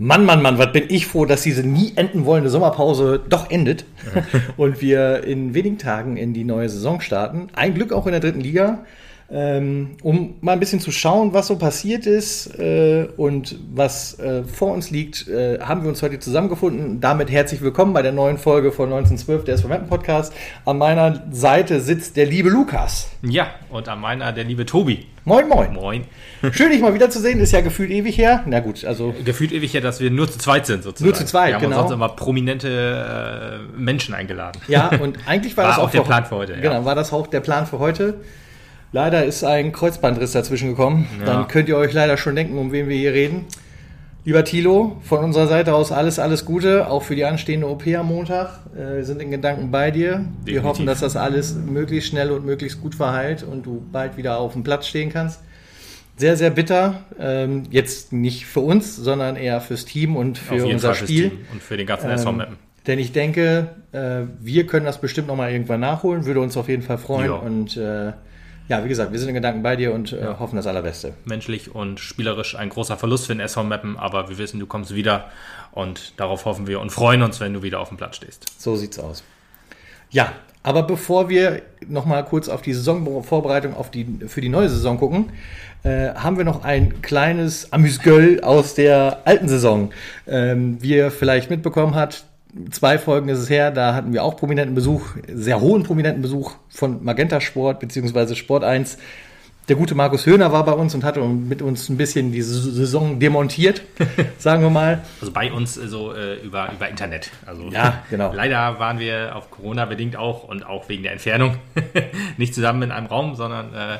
Mann, Mann, Mann, was bin ich froh, dass diese nie enden wollende Sommerpause doch endet und wir in wenigen Tagen in die neue Saison starten. Ein Glück auch in der dritten Liga. Ähm, um mal ein bisschen zu schauen, was so passiert ist äh, und was äh, vor uns liegt, äh, haben wir uns heute zusammengefunden. Damit herzlich willkommen bei der neuen Folge von 1912 der SV Mappen Podcast. An meiner Seite sitzt der liebe Lukas. Ja, und an meiner der liebe Tobi. Moin, moin. Moin. Schön, dich mal wiederzusehen. Ist ja gefühlt ewig her. Na gut, also. Gefühlt ewig her, dass wir nur zu zweit sind, sozusagen. Nur zu zweit, wir haben genau. sonst immer prominente äh, Menschen eingeladen. Ja, und eigentlich war, War das auch auch der Plan für heute, ja. Genau, war das auch der Plan für heute. Leider ist ein Kreuzbandriss dazwischen gekommen. Ja. Dann könnt ihr euch leider schon denken, um wen wir hier reden. Lieber Thilo, von unserer Seite aus alles, alles Gute, auch für die anstehende OP am Montag. Äh, Wir sind in Gedanken bei dir. Wir Definitiv. hoffen, dass das alles möglichst schnell und möglichst gut verheilt und du bald wieder auf dem Platz stehen kannst. Sehr, sehr bitter. Ähm, Jetzt nicht für uns, sondern eher fürs Team und für unser fürs Spiel. Und für den ganzen Ähm, Mappen. denn ich denke, äh, wir können das bestimmt noch mal irgendwann nachholen, würde uns auf jeden Fall freuen. Ja. Und äh, ja, wie gesagt, wir sind in Gedanken bei dir und äh, Ja. hoffen das Allerbeste. Menschlich und spielerisch ein großer Verlust für den SV Mappen, aber wir wissen, du kommst wieder und darauf hoffen wir und freuen uns, wenn du wieder auf dem Platz stehst. So sieht's aus. Ja, aber bevor wir noch mal kurz auf die Saisonvorbereitung auf die, für die neue Saison gucken, äh, haben wir noch ein kleines Amüsgöl aus der alten Saison. Ähm, wie ihr vielleicht mitbekommen habt, zwei Folgen ist es her, da hatten wir auch prominenten Besuch, sehr hohen prominenten Besuch von Magenta Sport bzw. Sport 1. Der gute Markus Höhner war bei uns und hat mit uns ein bisschen die Saison demontiert, sagen wir mal. Also bei uns äh, so äh, über, über Internet. Also Ja, genau. Leider waren wir auf Corona bedingt auch und auch wegen der Entfernung nicht zusammen in einem Raum, sondern äh,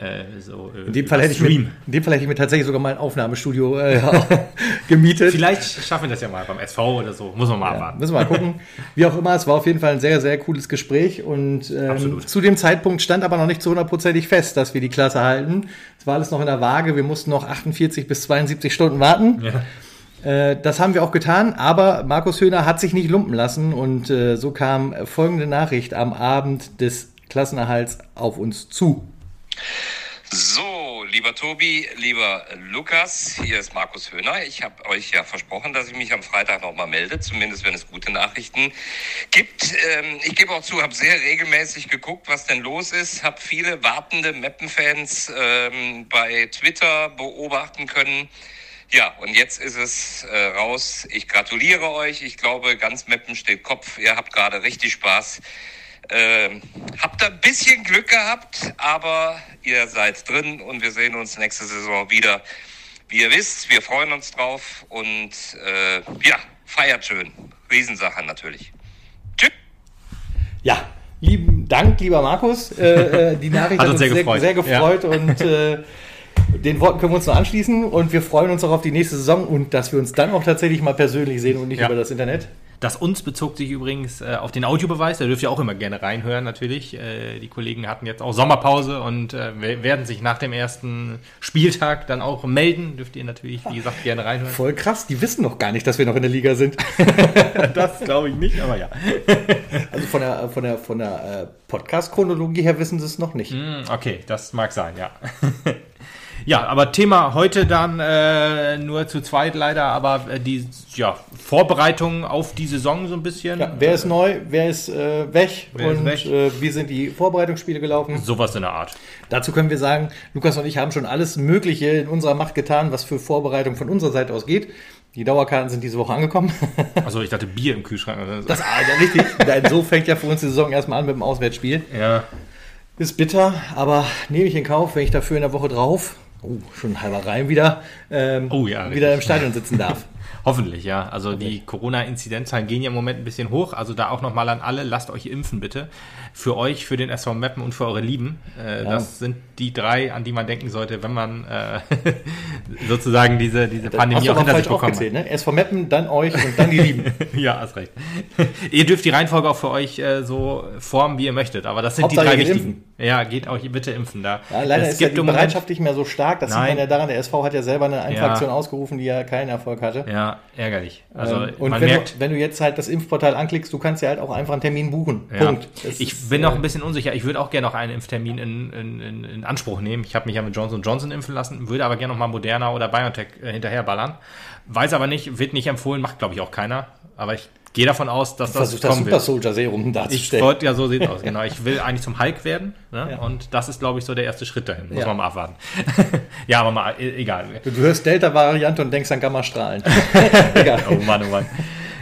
äh, so äh, In dem, Fall hätte ich mir, in dem Fall hätte ich mir tatsächlich sogar mal ein Aufnahmestudio äh, gemietet. Vielleicht schaffen wir das ja mal beim SV oder so. Muss man mal Ja, abwarten. müssen wir mal gucken. Wie auch immer, es war auf jeden Fall ein sehr, sehr cooles Gespräch und ähm, zu dem Zeitpunkt stand aber noch nicht zu hundertprozentig fest, dass wir die Klasse halten. Es war alles noch in der Waage. Wir mussten noch 48 bis 72 Stunden warten. Ja. Äh, das haben wir auch getan, aber Markus Höhner hat sich nicht lumpen lassen und äh, so kam folgende Nachricht am Abend des Klassenerhalts auf uns zu. So, lieber Tobi, lieber Lukas, hier ist Markus Höhner. Ich habe euch ja versprochen, dass ich mich am Freitag nochmal melde, zumindest wenn es gute Nachrichten gibt. Ähm, ich gebe auch zu, habe sehr regelmäßig geguckt, was denn los ist, habe viele wartende Meppen-Fans ähm, bei Twitter beobachten können. Ja, und jetzt ist es äh, raus. Ich gratuliere euch. Ich glaube, ganz Meppen steht Kopf. Ihr habt gerade richtig Spaß. Ähm, habt ein bisschen Glück gehabt, aber ihr seid drin und wir sehen uns nächste Saison wieder. Wie ihr wisst, wir freuen uns drauf und äh, ja, feiert schön. Riesensache natürlich. Tschüss. Ja, lieben Dank, lieber Markus. Äh, äh, die Nachricht Hat hat, uns sehr sehr, gefreut. sehr gefreut und äh, den Worten können wir uns nur anschließen und wir freuen uns auch auf die nächste Saison und dass wir uns dann auch tatsächlich mal persönlich sehen und nicht Ja. über das Internet. Das uns bezog sich übrigens äh, auf den Audiobeweis. Da dürft ihr auch immer gerne reinhören, natürlich. Äh, die Kollegen hatten jetzt auch Sommerpause und äh, we- werden sich nach dem ersten Spieltag dann auch melden. Dürft ihr natürlich, wie gesagt, gerne reinhören. Voll krass, die wissen noch gar nicht, dass wir noch in der Liga sind. Das glaube ich nicht, aber ja. Also von der, von der, von der äh, Podcast-Chronologie her wissen sie es noch nicht. Hm, Okay, das mag sein, ja. Ja, aber Thema heute dann äh, nur zu zweit leider, aber äh, die ja, Vorbereitung auf die Saison so ein bisschen. Ja, wer ist neu, wer ist äh, weg Wer ist und weg? Äh, wie sind die Vorbereitungsspiele gelaufen? Sowas in der Art. Dazu können wir sagen, Lukas und ich haben schon alles Mögliche in unserer Macht getan, was für Vorbereitung von unserer Seite aus geht. Die Dauerkarten sind diese Woche angekommen. Also ich dachte Bier im Kühlschrank. oder so. Das Alter, richtig. Nein, so fängt ja für uns die Saison erstmal an mit dem Auswärtsspiel. ja. Ist bitter, aber nehme ich in Kauf, wenn ich dafür in der Woche drauf, oh, schon halber Reim wieder, ähm, Oh ja, wieder im Stadion sitzen darf. Hoffentlich, ja. Also die Corona-Inzidenzzahlen gehen ja im Moment ein bisschen hoch. Also da auch nochmal an alle, lasst euch impfen bitte. Für euch, für den SV Meppen und für eure Lieben. Äh, Das sind die drei, an die man denken sollte, wenn man äh, sozusagen diese, diese Pandemie auch hinter sich aufgezählt, ne? Vom Meppen, dann euch und dann die Lieben. Ja, hast recht. ihr dürft die Reihenfolge auch für euch äh, so formen, wie ihr möchtet. Aber das sind Hauptsache die drei wichtigen. impfen. Ja, geht auch bitte impfen da. Ja, leider es ist ja die Bereitschaft nicht mehr so stark. Das sieht Nein. man ja daran, der SV hat ja selber eine Einfraktion Ja. ausgerufen, die ja keinen Erfolg hatte. Ja, ärgerlich. Also Ähm, und man wenn, merkt, du, wenn du jetzt halt das Impfportal anklickst, du kannst ja halt auch einfach einen Termin buchen. Ja. Punkt. Das Ich ist, bin äh, noch ein bisschen unsicher. Ich würde auch gerne noch einen Impftermin in, in, in, in Anspruch nehmen. Ich habe mich ja mit Johnson Johnson impfen lassen, würde aber gerne noch mal Moderna oder BioNTech äh, hinterherballern. Weiß aber nicht, wird nicht empfohlen, macht glaube ich auch keiner. Aber ich gehe davon aus, dass das versucht das kommen Super wird. Soldier Serum Ich darzustellen. wollte, ja, so sieht aus, genau. Ich will eigentlich zum Hulk werden. Ne? Ja. Und das ist, glaube ich, so der erste Schritt dahin. Muss Ja. man mal abwarten. ja, aber mal, e- egal. Du, du hörst Delta-Variante und denkst an Gammastrahlen. Egal. Oh Mann, oh Mann.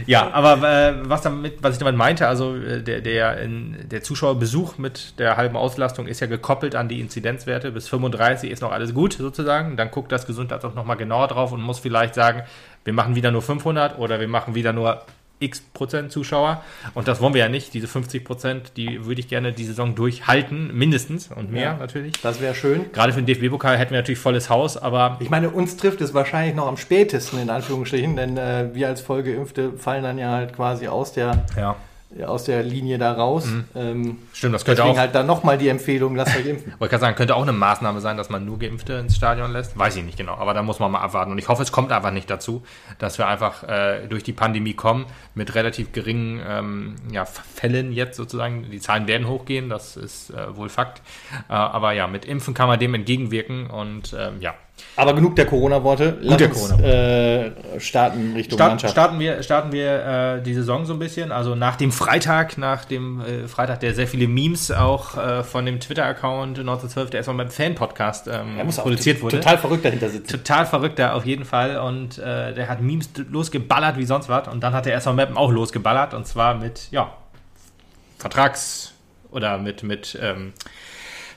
Ja, aber äh, was, damit, was ich damit meinte, also äh, der, der, der Zuschauerbesuch mit der halben Auslastung ist ja gekoppelt an die Inzidenzwerte. Bis 35 ist noch alles gut sozusagen. Dann guckt das Gesundheitsamt noch mal genauer drauf und muss vielleicht sagen, wir machen wieder nur 500 oder wir machen wieder nur x Prozent Zuschauer. Und das wollen wir ja nicht. Diese 50 Prozent, die würde ich gerne die Saison durchhalten, mindestens und mehr Ja. natürlich. Das wäre schön. Gerade für den DFB-Pokal hätten wir natürlich volles Haus, aber Ich meine, uns trifft es wahrscheinlich noch am spätesten, in Anführungsstrichen, denn äh, wir als Vollgeimpfte fallen dann ja halt quasi aus der, ja, aus der Linie da raus. Ähm, stimmt, das könnte deswegen auch halt dann nochmal die Empfehlung, lasst euch impfen. Wollte gerade sagen, könnte auch eine Maßnahme sein, dass man nur Geimpfte ins Stadion lässt. Weiß ich nicht genau, aber da muss man mal abwarten. Und ich hoffe, es kommt einfach nicht dazu, dass wir einfach äh, durch die Pandemie kommen mit relativ geringen ähm, ja, Fällen jetzt sozusagen. Die Zahlen werden hochgehen, das ist äh, wohl Fakt. Äh, aber ja, mit Impfen kann man dem entgegenwirken und ähm, ja. Aber genug der Corona-Worte. Lass der uns äh, starten Richtung Start, Mannschaft. starten wir, starten wir äh, die Saison so ein bisschen. Also nach dem Freitag, nach dem äh, Freitag, der sehr viele Memes auch äh, von dem Twitter-Account 1912, der erstmal beim Fan-Podcast ähm, Er produziert wurde. total verrückt dahinter sitzen. Total verrückter auf jeden Fall und äh, der hat Memes losgeballert wie sonst was und dann hat der SV Mappen auch losgeballert und zwar mit, ja, Vertrags- oder mit, mit ähm,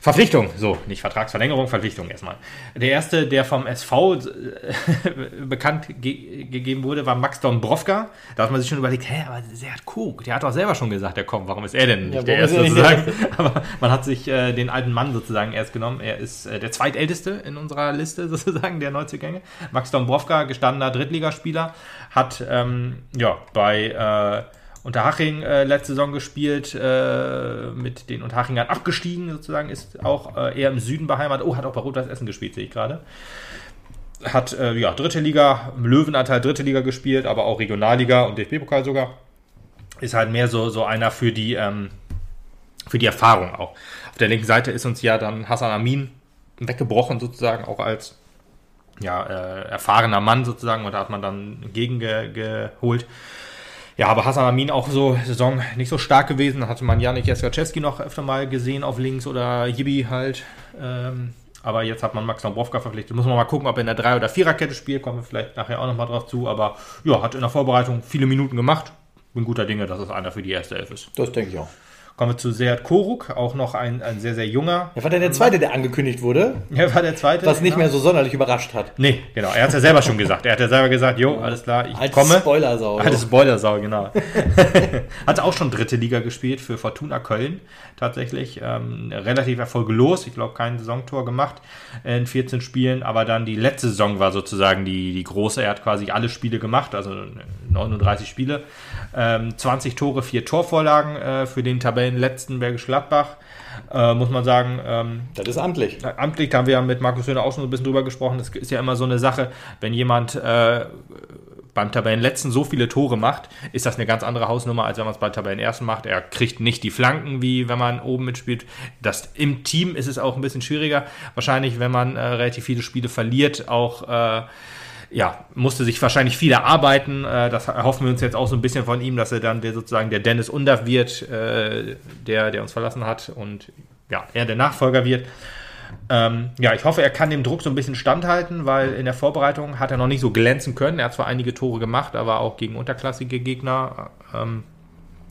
Verpflichtung, so, nicht Vertragsverlängerung, Verpflichtung erstmal. Der erste, der vom SV äh, bekannt ge gegeben wurde, war Max Dombrovka. Da hat man sich schon überlegt, hä, aber der hat Cook, der hat doch selber schon gesagt, der kommt, warum ist er denn nicht Ja, der Erste er sozusagen? Aber man hat sich äh, den alten Mann sozusagen erst genommen. Er ist äh, der zweitälteste in unserer Liste sozusagen der Neuzugänge. Max Dombrovka, gestandener Drittligaspieler, hat ähm, ja bei äh, Unterhaching äh, letzte Saison gespielt, äh, mit den Unterhachingern abgestiegen sozusagen, ist auch äh, eher im Süden beheimatet. Oh, hat auch bei Rot-Weiß Essen gespielt, sehe ich gerade. Hat äh, ja dritte Liga, im Löwenanteil dritte Liga gespielt, aber auch Regionalliga und DFB-Pokal sogar. Ist halt mehr so, so einer für die, ähm, für die Erfahrung auch. Auf der linken Seite ist uns ja dann Hassan Amin weggebrochen, sozusagen, auch als ja, äh, erfahrener Mann sozusagen, und da hat man dann gegengeholt. Ja, aber Hassan Amin auch so Saison nicht so stark gewesen. Da hatte man Janik Jaskaczewski noch öfter mal gesehen auf links oder Jibi halt. Ähm, aber jetzt hat man Max Dombrovka verpflichtet. Muss man mal gucken, ob er in der Drei- oder Viererkette spielt. Kommen wir vielleicht nachher auch nochmal drauf zu. Aber ja, hat in der Vorbereitung viele Minuten gemacht. Bin guter Dinge, dass es einer für die erste Elf ist. Das denke ich auch. Kommen wir zu Seat Koruk, auch noch ein, ein sehr, sehr junger. Ja, war der der zweite, der angekündigt wurde, Er war der zweite. was nicht genau. mehr so sonderlich überrascht hat. Nee, genau. Er hat es ja selber schon gesagt. Er hat ja selber gesagt, jo, alles klar, ich Als komme. Spoilersau. Altes Spoilersau, genau. Hat auch schon dritte Liga gespielt für Fortuna Köln. Tatsächlich ähm, relativ erfolglos. Ich glaube, kein Saisontor gemacht in 14 Spielen. Aber dann die letzte Saison war sozusagen die, die große. Er hat quasi alle Spiele gemacht, also 39 Spiele. Ähm, 20 Tore, 4 Torvorlagen äh, für den Tabellenletzten Bergisch Gladbach. Äh, muss man sagen, ähm, Das ist amtlich. Amtlich, da haben wir ja mit Markus Höhner auch schon so ein bisschen drüber gesprochen. Das ist ja immer so eine Sache, wenn jemand äh, beim Tabellenletzten so viele Tore macht, ist das eine ganz andere Hausnummer, als wenn man es beim Tabellenersten macht. Er kriegt nicht die Flanken, wie wenn man oben mitspielt. Das, Im Team ist es auch ein bisschen schwieriger. Wahrscheinlich, wenn man äh, relativ viele Spiele verliert, auch äh, ja, musste sich wahrscheinlich viel erarbeiten. Äh, das erhoffen wir uns jetzt auch so ein bisschen von ihm, dass er dann der, sozusagen der Dennis Undav wird, äh, der, der uns verlassen hat und ja, er der Nachfolger wird. Ähm, ja, ich hoffe, er kann dem Druck so ein bisschen standhalten, weil in der Vorbereitung hat er noch nicht so glänzen können. Er hat zwar einige Tore gemacht, aber auch gegen unterklassige Gegner ähm,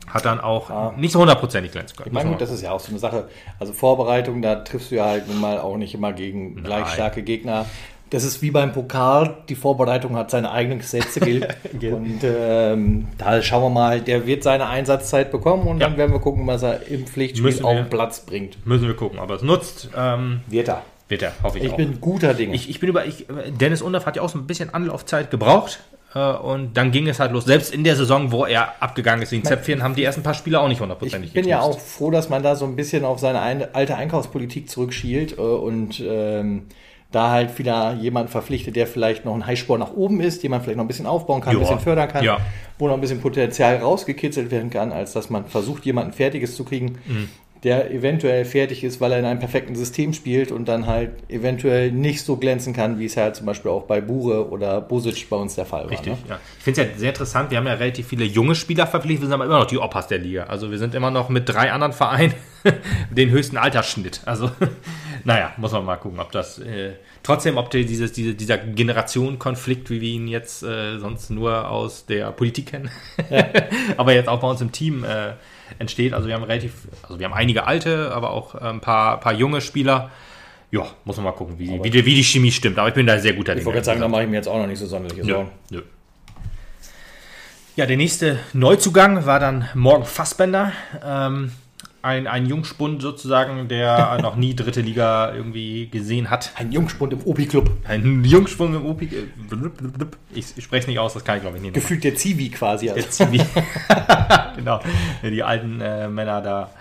hat dann auch Ja. nicht so hundertprozentig glänzen können. Ich meine, gut, das ist ja auch so eine Sache. Also Vorbereitung, da triffst du ja halt nun mal auch nicht immer gegen gleich starke Gegner. Das ist wie beim Pokal. Die Vorbereitung hat seine eigenen Gesetze gilt. Und ähm, da schauen wir mal, der wird seine Einsatzzeit bekommen und Ja. dann werden wir gucken, was er im Pflichtspiel Müssen auf den Platz bringt. Müssen wir gucken, aber es nutzt. Ähm, Wird er. wird er, hoffe ich, Ich auch. bin guter Dinge. Ich, ich bin über. Ich, Dennis Undaff hat ja auch so ein bisschen Anlaufzeit gebraucht. Äh, und dann ging es halt los. Selbst in der Saison, wo er abgegangen ist wegen Zäpfchen, haben die ersten paar Spieler auch nicht hundertprozentig Ich bin ja auch froh, dass man da so ein bisschen auf seine alte Einkaufspolitik zurückschielt äh, und ähm, da halt wieder jemand verpflichtet, der vielleicht noch ein Highsport nach oben ist, den man vielleicht noch ein bisschen aufbauen kann, Ja. ein bisschen fördern kann, Ja. wo noch ein bisschen Potenzial rausgekitzelt werden kann, als dass man versucht, jemanden Fertiges zu kriegen, Mhm. der eventuell fertig ist, weil er in einem perfekten System spielt und dann halt eventuell nicht so glänzen kann, wie es halt zum Beispiel auch bei Bure oder Bosic bei uns der Fall war. Richtig, Ne? ja. Ich finde es ja sehr interessant. Wir haben ja relativ viele junge Spieler verpflichtet, wir sind aber immer noch die Opas der Liga. Also wir sind immer noch mit drei anderen Vereinen den höchsten Altersschnitt. Also, naja, muss man mal gucken, ob das äh, trotzdem, ob die, dieses, diese, dieser Generationenkonflikt, wie wir ihn jetzt äh, sonst nur aus der Politik kennen, aber jetzt auch bei uns im Team äh, entsteht. Also wir haben relativ, also wir haben einige alte, aber auch äh, ein paar, paar junge Spieler. Ja, muss man mal gucken, wie, wie, die, wie die Chemie stimmt. Aber ich bin da sehr guter Ich wollte gerade sagen, da mache ich mir jetzt auch noch nicht so sonderliche Nö, Sorgen. nö. Ja, der nächste Neuzugang war dann Morgen Fassbender. Ähm, ein, ein Jungspund sozusagen, der noch nie dritte Liga irgendwie gesehen hat. Ein Jungspund im Opi-Club. Ein Jungspund im OP. Ich, ich spreche es nicht aus, das kann ich glaube ich nicht. Gefühlt der Zivi quasi. Also. Zivi. genau, der die alten äh, Männer da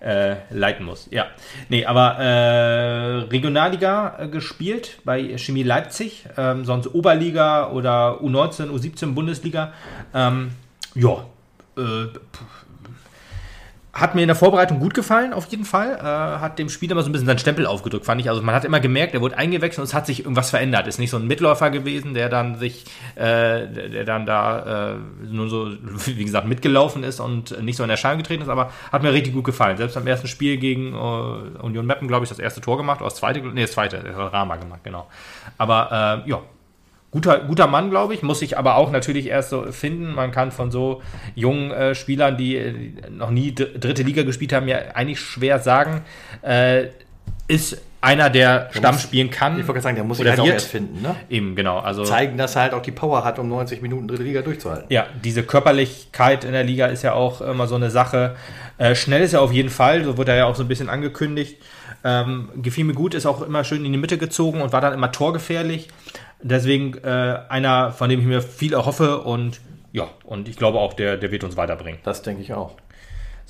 äh, leiten muss. Ja, nee, aber äh, Regionalliga äh, gespielt bei Chemie Leipzig, ähm, sonst Oberliga oder U19, U17 Bundesliga. Ähm, ja, äh, hat mir in der Vorbereitung gut gefallen, auf jeden Fall. Äh, hat dem Spieler mal so ein bisschen seinen Stempel aufgedrückt, fand ich. Also man hat immer gemerkt, er wurde eingewechselt und es hat sich irgendwas verändert. Ist nicht so ein Mitläufer gewesen, der dann sich, äh, der dann da äh, nur so, wie gesagt, mitgelaufen ist und nicht so in Erscheinung getreten ist, aber hat mir richtig gut gefallen. Selbst am ersten Spiel gegen äh, Union Meppen, glaube ich, das erste Tor gemacht, oder das zweite, nee, das zweite, das hat Rama gemacht, genau. Aber äh, ja, Guter, guter Mann, glaube ich, muss sich aber auch natürlich erst so finden. Man kann von so jungen äh, Spielern, die äh, noch nie dr- dritte Liga gespielt haben, ja eigentlich schwer sagen, äh, ist einer, der Stamm spielen kann. Ich wollte gerade sagen, der muss sich halt auch erst finden. Ne? Eben, genau. Also, Zeigen, dass er halt auch die Power hat, um 90 Minuten dritte Liga durchzuhalten. ja, diese Körperlichkeit in der Liga ist ja auch immer so eine Sache. Äh, schnell ist er auf jeden Fall, so wurde er ja auch so ein bisschen angekündigt. Ähm, gefiel mir gut, ist auch immer schön in die Mitte gezogen und war dann immer torgefährlich. Deswegen äh, einer, von dem ich mir viel erhoffe und ja, und ich glaube auch, der, der wird uns weiterbringen. Das denke ich auch.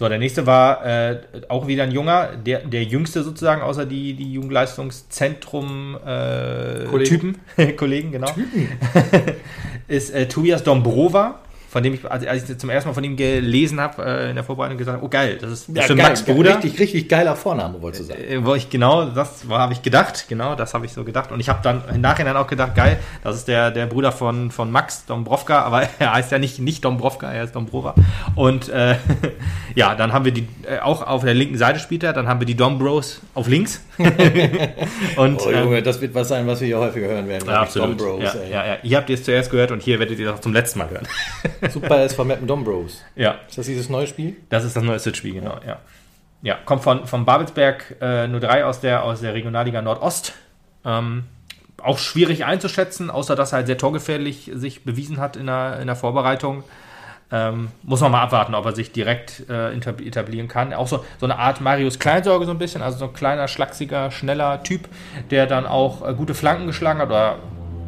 So, der nächste war äh, auch wieder ein junger, der, der jüngste sozusagen, außer die, die Jugendleistungszentrum äh, Kollegen. Typen, Kollegen, genau. ist äh, Tobias Dombrova, von dem ich, als, als ich zum ersten Mal von ihm gelesen habe, äh, in der Vorbereitung gesagt habe, oh geil, das ist bestimmt Max Bruder. Richtig, richtig geiler Vorname, wolltest du sagen. Äh, wo ich genau, das habe ich gedacht, genau, das habe ich so gedacht. Und ich habe dann im Nachhinein auch gedacht, geil, das ist der, der Bruder von, von Max Dombrovka, aber er heißt ja nicht, nicht Dombrovka, er ist Dombrova. Und äh, ja, dann haben wir die, äh, auch auf der linken Seite spielt er, dann haben wir die Dombros auf links. Und Oh, ähm, Junge, das wird was sein, was wir hier häufiger hören werden. ja, absolut. Dom Bros, ja, ja, ja. Ihr habt es zuerst gehört und hier werdet ihr das zum letzten Mal hören. Super ist von Mappen Dom Bros. ja. Ist das dieses neue Spiel? Das ist das neue Switch-Spiel, genau, ja. Ja, kommt von, von Babelsberg äh, 03 aus der, aus der Regionalliga Nordost. Ähm, auch schwierig einzuschätzen, außer dass er halt sehr torgefährlich sich bewiesen hat in der, in der Vorbereitung. Ähm, muss man mal abwarten, ob er sich direkt äh, etablieren kann. Auch so, so eine Art Marius Kleinsorge so ein bisschen, also so ein kleiner, schlachsiger, schneller Typ, der dann auch äh, gute Flanken geschlagen hat oder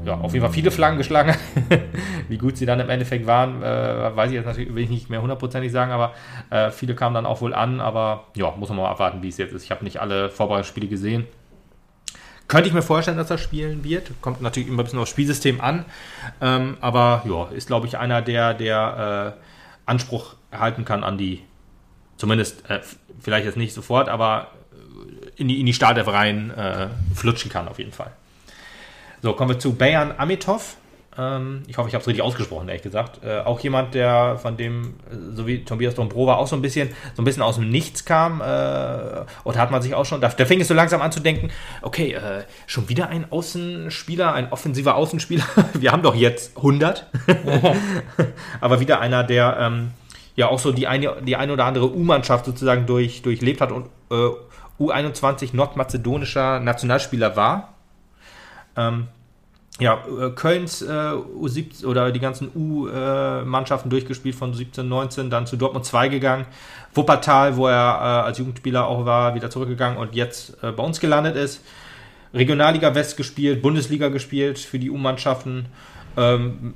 ja, auf jeden Fall viele Flanken geschlagen. Wie gut sie dann im Endeffekt waren, äh, weiß ich jetzt natürlich, will ich nicht mehr hundertprozentig sagen, aber äh, viele kamen dann auch wohl an, aber ja, muss man mal abwarten, wie es jetzt ist. Ich habe nicht alle Vorbereitungsspiele gesehen. Könnte ich mir vorstellen, dass er spielen wird. Kommt natürlich immer ein bisschen aufs Spielsystem an. Ähm, aber ja, ist, glaube ich, einer, der, der äh, Anspruch erhalten kann an die, zumindest äh, vielleicht jetzt nicht sofort, aber äh, in die, in die Startelf rein äh, flutschen kann auf jeden Fall. So, kommen wir zu Bayan Amitov. Ähm, ich hoffe, ich habe es richtig ausgesprochen, ehrlich gesagt. Äh, auch jemand, der von dem, äh, so wie Tobias Dombrova, auch so ein bisschen, so ein bisschen aus dem Nichts kam. Äh, und hat man sich auch schon, da, da fing es so langsam an zu denken, okay, äh, schon wieder ein Außenspieler, ein offensiver Außenspieler. Wir haben doch jetzt 100. Aber wieder einer, der ähm, ja auch so die eine, die eine oder andere U-Mannschaft sozusagen durch, durchlebt hat und äh, U21 nordmazedonischer Nationalspieler war. Ähm, ja, äh, Kölns äh, U17 oder die ganzen U-Mannschaften durchgespielt von 17, 19, dann zu Dortmund 2 gegangen. Wuppertal, wo er äh, als Jugendspieler auch war, wieder zurückgegangen und jetzt äh, bei uns gelandet ist. Regionalliga West gespielt, Bundesliga gespielt für die U-Mannschaften. Ähm,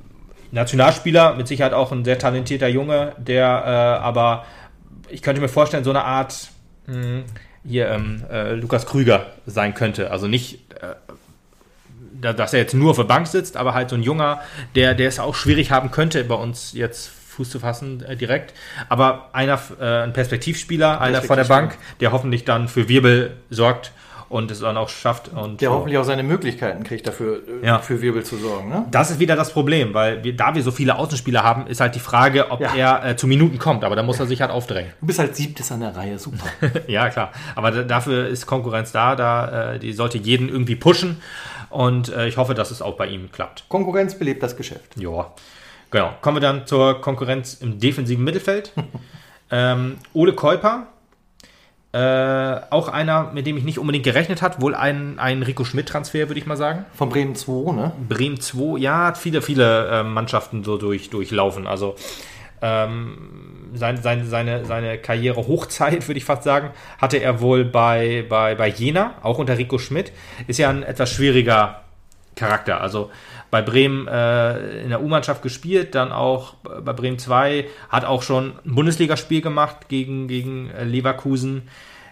Nationalspieler, mit Sicherheit auch ein sehr talentierter Junge, der äh, aber, ich könnte mir vorstellen, so eine Art mh, hier ähm, äh, Lukas Krüger sein könnte. Also nicht, dass er jetzt nur auf der Bank sitzt, aber halt so ein Junger, der, der es auch schwierig haben könnte, bei uns jetzt Fuß zu fassen äh, direkt. Aber einer, äh, ein Perspektivspieler, einer von der Bank, der hoffentlich dann für Wirbel sorgt und es dann auch schafft. Und Der so. hoffentlich auch seine Möglichkeiten kriegt, dafür äh, Ja. für Wirbel zu sorgen. Ne? Das ist wieder das Problem, weil wir, da wir so viele Außenspieler haben, ist halt die Frage, ob Ja. er äh, zu Minuten kommt. Aber da muss er sich halt aufdrängen. Du bist halt siebtes an der Reihe, super. ja, klar. Aber da, dafür ist Konkurrenz da. Da äh, die sollte jeden irgendwie pushen. Und äh, ich hoffe, dass es auch bei ihm klappt. Konkurrenz belebt das Geschäft. Ja. Genau. Kommen wir dann zur Konkurrenz im defensiven Mittelfeld. ähm, Ole Keuper. Äh, auch einer, mit dem ich nicht unbedingt gerechnet hat. Wohl ein, ein Rico Schmidt-Transfer, würde ich mal sagen. Von Bremen 2, ne? Bremen 2, ja, hat viele, viele äh, Mannschaften so durch, durchlaufen. Also ähm, sein, seine, seine, seine Karriere Hochzeit, würde ich fast sagen, hatte er wohl bei, bei, bei Jena, auch unter Rico Schmidt. Ist ja ein etwas schwieriger Charakter. Also bei Bremen äh, in der U-Mannschaft gespielt, dann auch bei Bremen 2, hat auch schon ein Bundesligaspiel gemacht gegen, gegen äh, Leverkusen,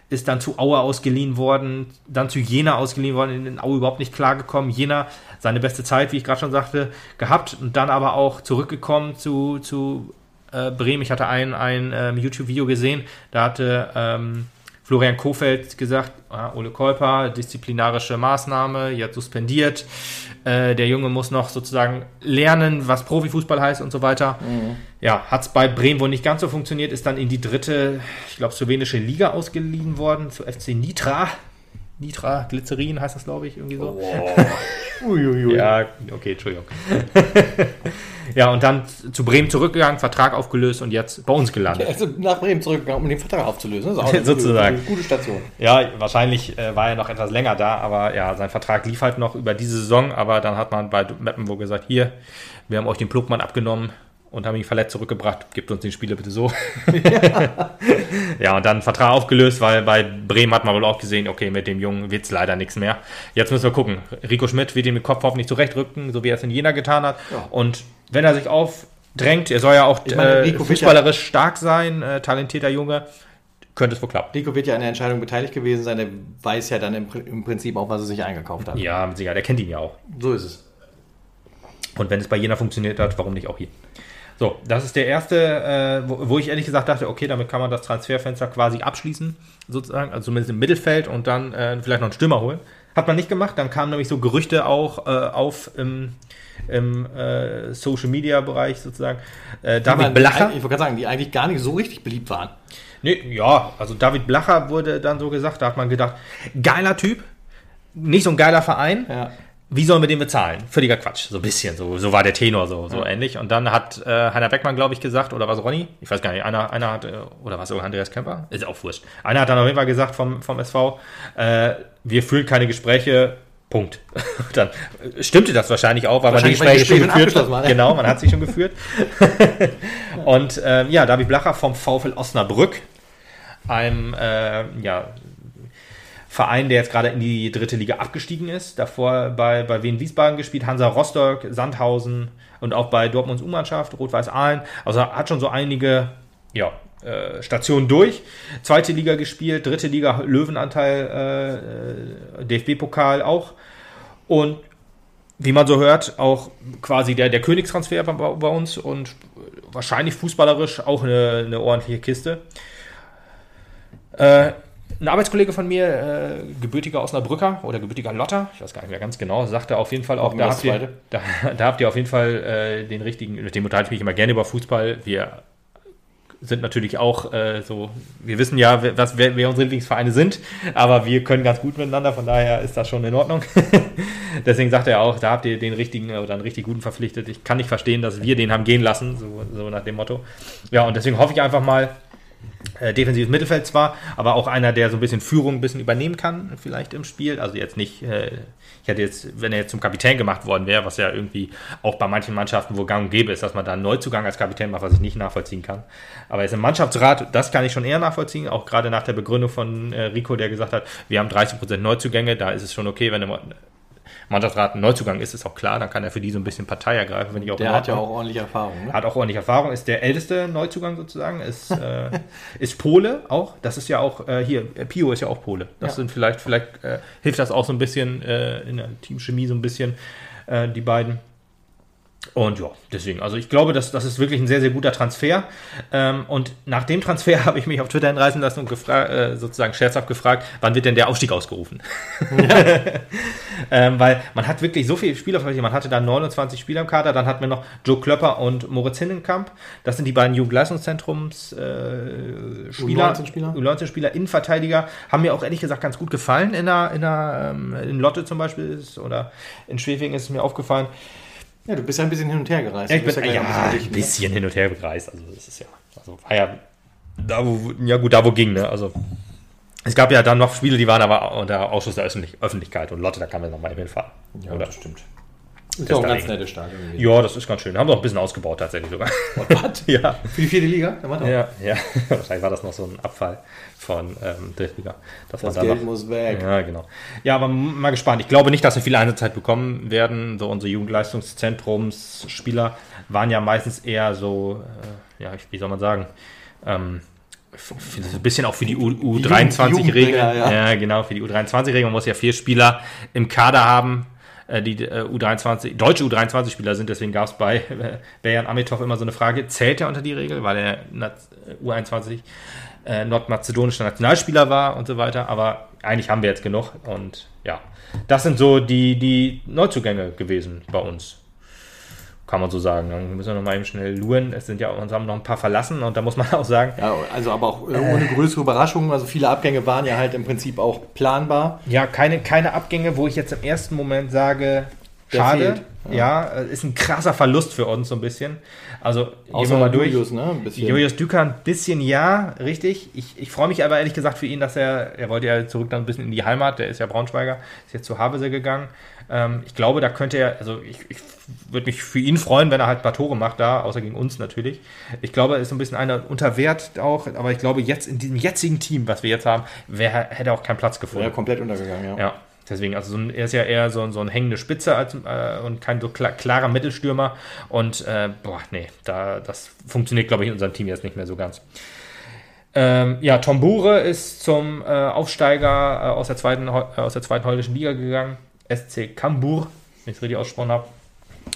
ist dann zu Aue ausgeliehen worden, dann zu Jena ausgeliehen worden, in Aue überhaupt nicht klargekommen. Jena seine beste Zeit, wie ich gerade schon sagte, gehabt und dann aber auch zurückgekommen zu, zu äh, Bremen. Ich hatte ein, ein ähm, YouTube-Video gesehen, da hatte ähm, Florian Kofeld gesagt, ah, Ole Kolper, disziplinarische Maßnahme, jetzt suspendiert. Äh, der Junge muss noch sozusagen lernen, was Profifußball heißt und so weiter. Ja, hat es bei Bremen wohl nicht ganz so funktioniert, ist dann in die dritte, ich glaube, slowenische Liga ausgeliehen worden, zu FC Nitra. Nitra, Glycerin heißt das, glaube ich, irgendwie so. Uiuiui. Ja, okay, Entschuldigung. ja, und dann zu Bremen zurückgegangen, Vertrag aufgelöst und jetzt bei uns gelandet. Also nach Bremen zurückgegangen, um den Vertrag aufzulösen. Sozusagen. Gute, gute Station. Ja, wahrscheinlich äh, war er noch etwas länger da, aber ja, sein Vertrag lief halt noch über diese Saison, aber dann hat man bei Meppen wohl gesagt, hier, wir haben euch den Plugmann abgenommen und haben ihn verletzt zurückgebracht, gebt uns den Spieler bitte so. ja, und dann Vertrag aufgelöst, weil bei Bremen hat man wohl auch gesehen, okay, mit dem Jungen wird's leider nichts mehr. Jetzt müssen wir gucken. Rico Schmidt wird ihn mit Kopf hoffentlich zurechtrücken, so wie er es in Jena getan hat. Ja. Und wenn er sich aufdrängt, er soll ja auch meine, äh, wird ja- fußballerisch stark sein, äh, talentierter Junge, könnte es wohl klappen. Rico wird ja an der Entscheidung beteiligt gewesen sein. Der weiß ja dann im, im Prinzip auch, was er sich eingekauft hat. Ja, mit Sicherheit, der kennt ihn ja auch. So ist es. Und wenn es bei Jena funktioniert hat, warum nicht auch hier? So, das ist der erste, äh, wo, wo ich ehrlich gesagt dachte, okay, damit kann man das Transferfenster quasi abschließen, sozusagen, also zumindest im Mittelfeld und dann äh, vielleicht noch einen Stürmer holen. Hat man nicht gemacht, dann kamen nämlich so Gerüchte auch äh, auf im, im äh, Social Media Bereich sozusagen. Äh, David Blacher. Ich wollte gerade sagen, die eigentlich gar nicht so richtig beliebt waren. Nee, ja, also David Blacher wurde dann so gesagt, da hat man gedacht, geiler Typ, nicht so ein geiler Verein, Ja. Wie sollen wir den bezahlen? Völliger Quatsch, so ein bisschen, so, so war der Tenor so, so ähnlich. Und dann hat äh, Heiner Beckmann, glaube ich, gesagt, oder was Ronny? Ich weiß gar nicht, einer, einer hat, äh, oder was Andreas Kemper? Ist auch wurscht. Einer hat dann auf jeden Fall gesagt vom, vom SV, äh, wir führen keine Gespräche, Punkt. dann äh, stimmte das wahrscheinlich auch, weil man die Wahrscheinlich, weil die Gespräche schon geführt hat. ja. Genau, man hat sie schon geführt. Und ähm, ja, David Blacher vom VfL Osnabrück, einem äh, ja, Verein, der jetzt gerade in die dritte Liga abgestiegen ist. Davor bei, bei Wien Wiesbaden gespielt, Hansa Rostock, Sandhausen und auch bei Dortmunds U-Mannschaft, Rot-Weiß Aalen. Also hat schon so einige ja, äh, Stationen durch. Zweite Liga gespielt, dritte Liga Löwenanteil, äh, äh, DFB-Pokal auch. Und wie man so hört, auch quasi der, der Königstransfer bei, bei uns und wahrscheinlich fußballerisch auch eine, eine ordentliche Kiste. Äh, ein Arbeitskollege von mir, äh, gebürtiger Osnabrücker oder gebürtiger Lotter, ich weiß gar nicht mehr ganz genau, sagte auf jeden Fall auch, da habt, ihr, da, da habt ihr auf jeden Fall äh, den richtigen, mit dem unterhalte ich mich immer gerne über Fußball. Wir sind natürlich auch äh, so, wir wissen ja, wer- was, wer, wer unsere Lieblingsvereine sind, aber wir können ganz gut miteinander, von daher ist das schon in Ordnung. Deswegen sagt er auch, da habt ihr den richtigen oder einen richtig guten verpflichtet. Ich kann nicht verstehen, dass wir den haben gehen lassen, so, so nach dem Motto. Ja, und deswegen hoffe ich einfach mal, äh, defensives Mittelfeld zwar, aber auch einer, der so ein bisschen Führung ein bisschen übernehmen kann, vielleicht im Spiel. Also jetzt nicht, äh, ich hätte jetzt, wenn er jetzt zum Kapitän gemacht worden wäre, was ja irgendwie auch bei manchen Mannschaften, wo gang und gäbe ist, dass man da einen Neuzugang als Kapitän macht, was ich nicht nachvollziehen kann. Aber jetzt im Mannschaftsrat, das kann ich schon eher nachvollziehen, auch gerade nach der Begründung von äh, Rico, der gesagt hat, wir haben 30% Neuzugänge, da ist es schon okay, wenn du Mannschaftsrat ein Neuzugang ist, ist auch klar, dann kann er für die so ein bisschen Partei ergreifen, wenn ich auch Der hat ja auch ordentlich Erfahrung. Ne? hat auch ordentlich Erfahrung, ist der älteste Neuzugang sozusagen, ist, äh, ist Pole auch. Das ist ja auch, äh, hier, Pio ist ja auch Pole. Das Ja. sind vielleicht, vielleicht äh, hilft das auch so ein bisschen äh, in der Teamchemie so ein bisschen, äh, die beiden. Und ja, deswegen, also ich glaube, das, das ist wirklich ein sehr, sehr guter Transfer. Ähm, und nach dem Transfer habe ich mich auf Twitter hinreißen lassen und gefra- äh, sozusagen scherzhaft gefragt, wann wird denn der Aufstieg ausgerufen? ähm, weil man hat wirklich so viele Spieler, man hatte da 29 Spieler im Kader, dann hatten wir noch Joe Klöpper und Moritz Hinnenkamp. Das sind die beiden Jugendleistungszentrums äh, Spieler, U19-Spieler. U19-Spieler, Innenverteidiger, haben mir auch ehrlich gesagt ganz gut gefallen in der, in der ähm, in Lotte zum Beispiel ist, oder in Schwefing ist es mir aufgefallen. Ja, du bist ja ein bisschen hin und her gereist. Ja, ich bin ja, gleich ein bisschen hin und her gereist. Also das ist ja, also war ja da wo, ja gut, da wo ging, ne? Also es gab ja dann noch Spiele, die waren aber unter Ausschuss der Öffentlich Öffentlichkeit und Lotte, da kann man nochmal eben hinfahren. Ja, Oder? das stimmt. Ist ja auch ein ganz nettes Stadion. Ja, das ist ganz schön. Haben wir auch ein bisschen ausgebaut tatsächlich sogar. Was? ja. Für die vierte Liga? Ja, ja. Wahrscheinlich war das noch so ein Abfall von ähm, Drittliga. dass Das Geld muss weg. Ja, genau. Ja, aber mal gespannt. Ich glaube nicht, dass wir viel Einsatzzeit bekommen werden. So unsere Jugendleistungszentrumsspieler waren ja meistens eher so, äh, ja, wie soll man sagen, ähm, ein bisschen auch für die U- U23-Regel. Jugendbringer, ja. Ja. genau, für die U23-Regel. Man muss ja vier Spieler im Kader haben, die äh, U23, deutsche U23-Spieler sind. Deswegen gab es bei äh, Berjan Amitov immer so eine Frage, zählt er unter die Regel, weil er Nat- U21 äh, nordmazedonischer Nationalspieler war und so weiter. Aber eigentlich haben wir jetzt genug. Und ja, das sind so die, die Neuzugänge gewesen bei uns. Kann man so sagen. Dann müssen wir noch mal eben schnell luren. Es sind ja uns haben noch ein paar verlassen und da muss man auch sagen, Ja, also aber auch äh, ohne größere Überraschungen. Also viele Abgänge waren ja halt im Prinzip auch planbar. Ja, keine, keine Abgänge, wo ich jetzt im ersten Moment sage, schade. Ja. äh, ist ein krasser Verlust für uns so ein bisschen. Also gehen Außer wir mal durch. Julius, ne? Ein bisschen. Julius Düker ein bisschen ja, richtig. Ich, ich freue mich aber ehrlich gesagt für ihn, dass er, er wollte ja zurück dann ein bisschen in die Heimat, der ist ja Braunschweiger, ist jetzt zu Havelse gegangen. Ähm, ich glaube, da könnte er, also ich, ich würde mich für ihn freuen, wenn er halt ein paar Tore macht da, außer gegen uns natürlich. Ich glaube, er ist so ein bisschen einer unter Wert auch, aber ich glaube, jetzt in diesem jetzigen Team, was wir jetzt haben, wär, hätte er auch keinen Platz gefunden. Ja, komplett untergegangen, ja. Ja, deswegen, also so ein, er ist ja eher so, ein- so ein hängende Spitze als, äh, und kein so kla klarer Mittelstürmer. Und äh, boah, nee, da, das funktioniert, glaube ich, in unserem Team jetzt nicht mehr so ganz. Ähm, ja, Tom Bure ist zum äh, Aufsteiger äh, aus, der zweiten, äh, aus der zweiten holländischen Liga gegangen. SC Kambur, wenn ich es richtig ausgesprochen habe.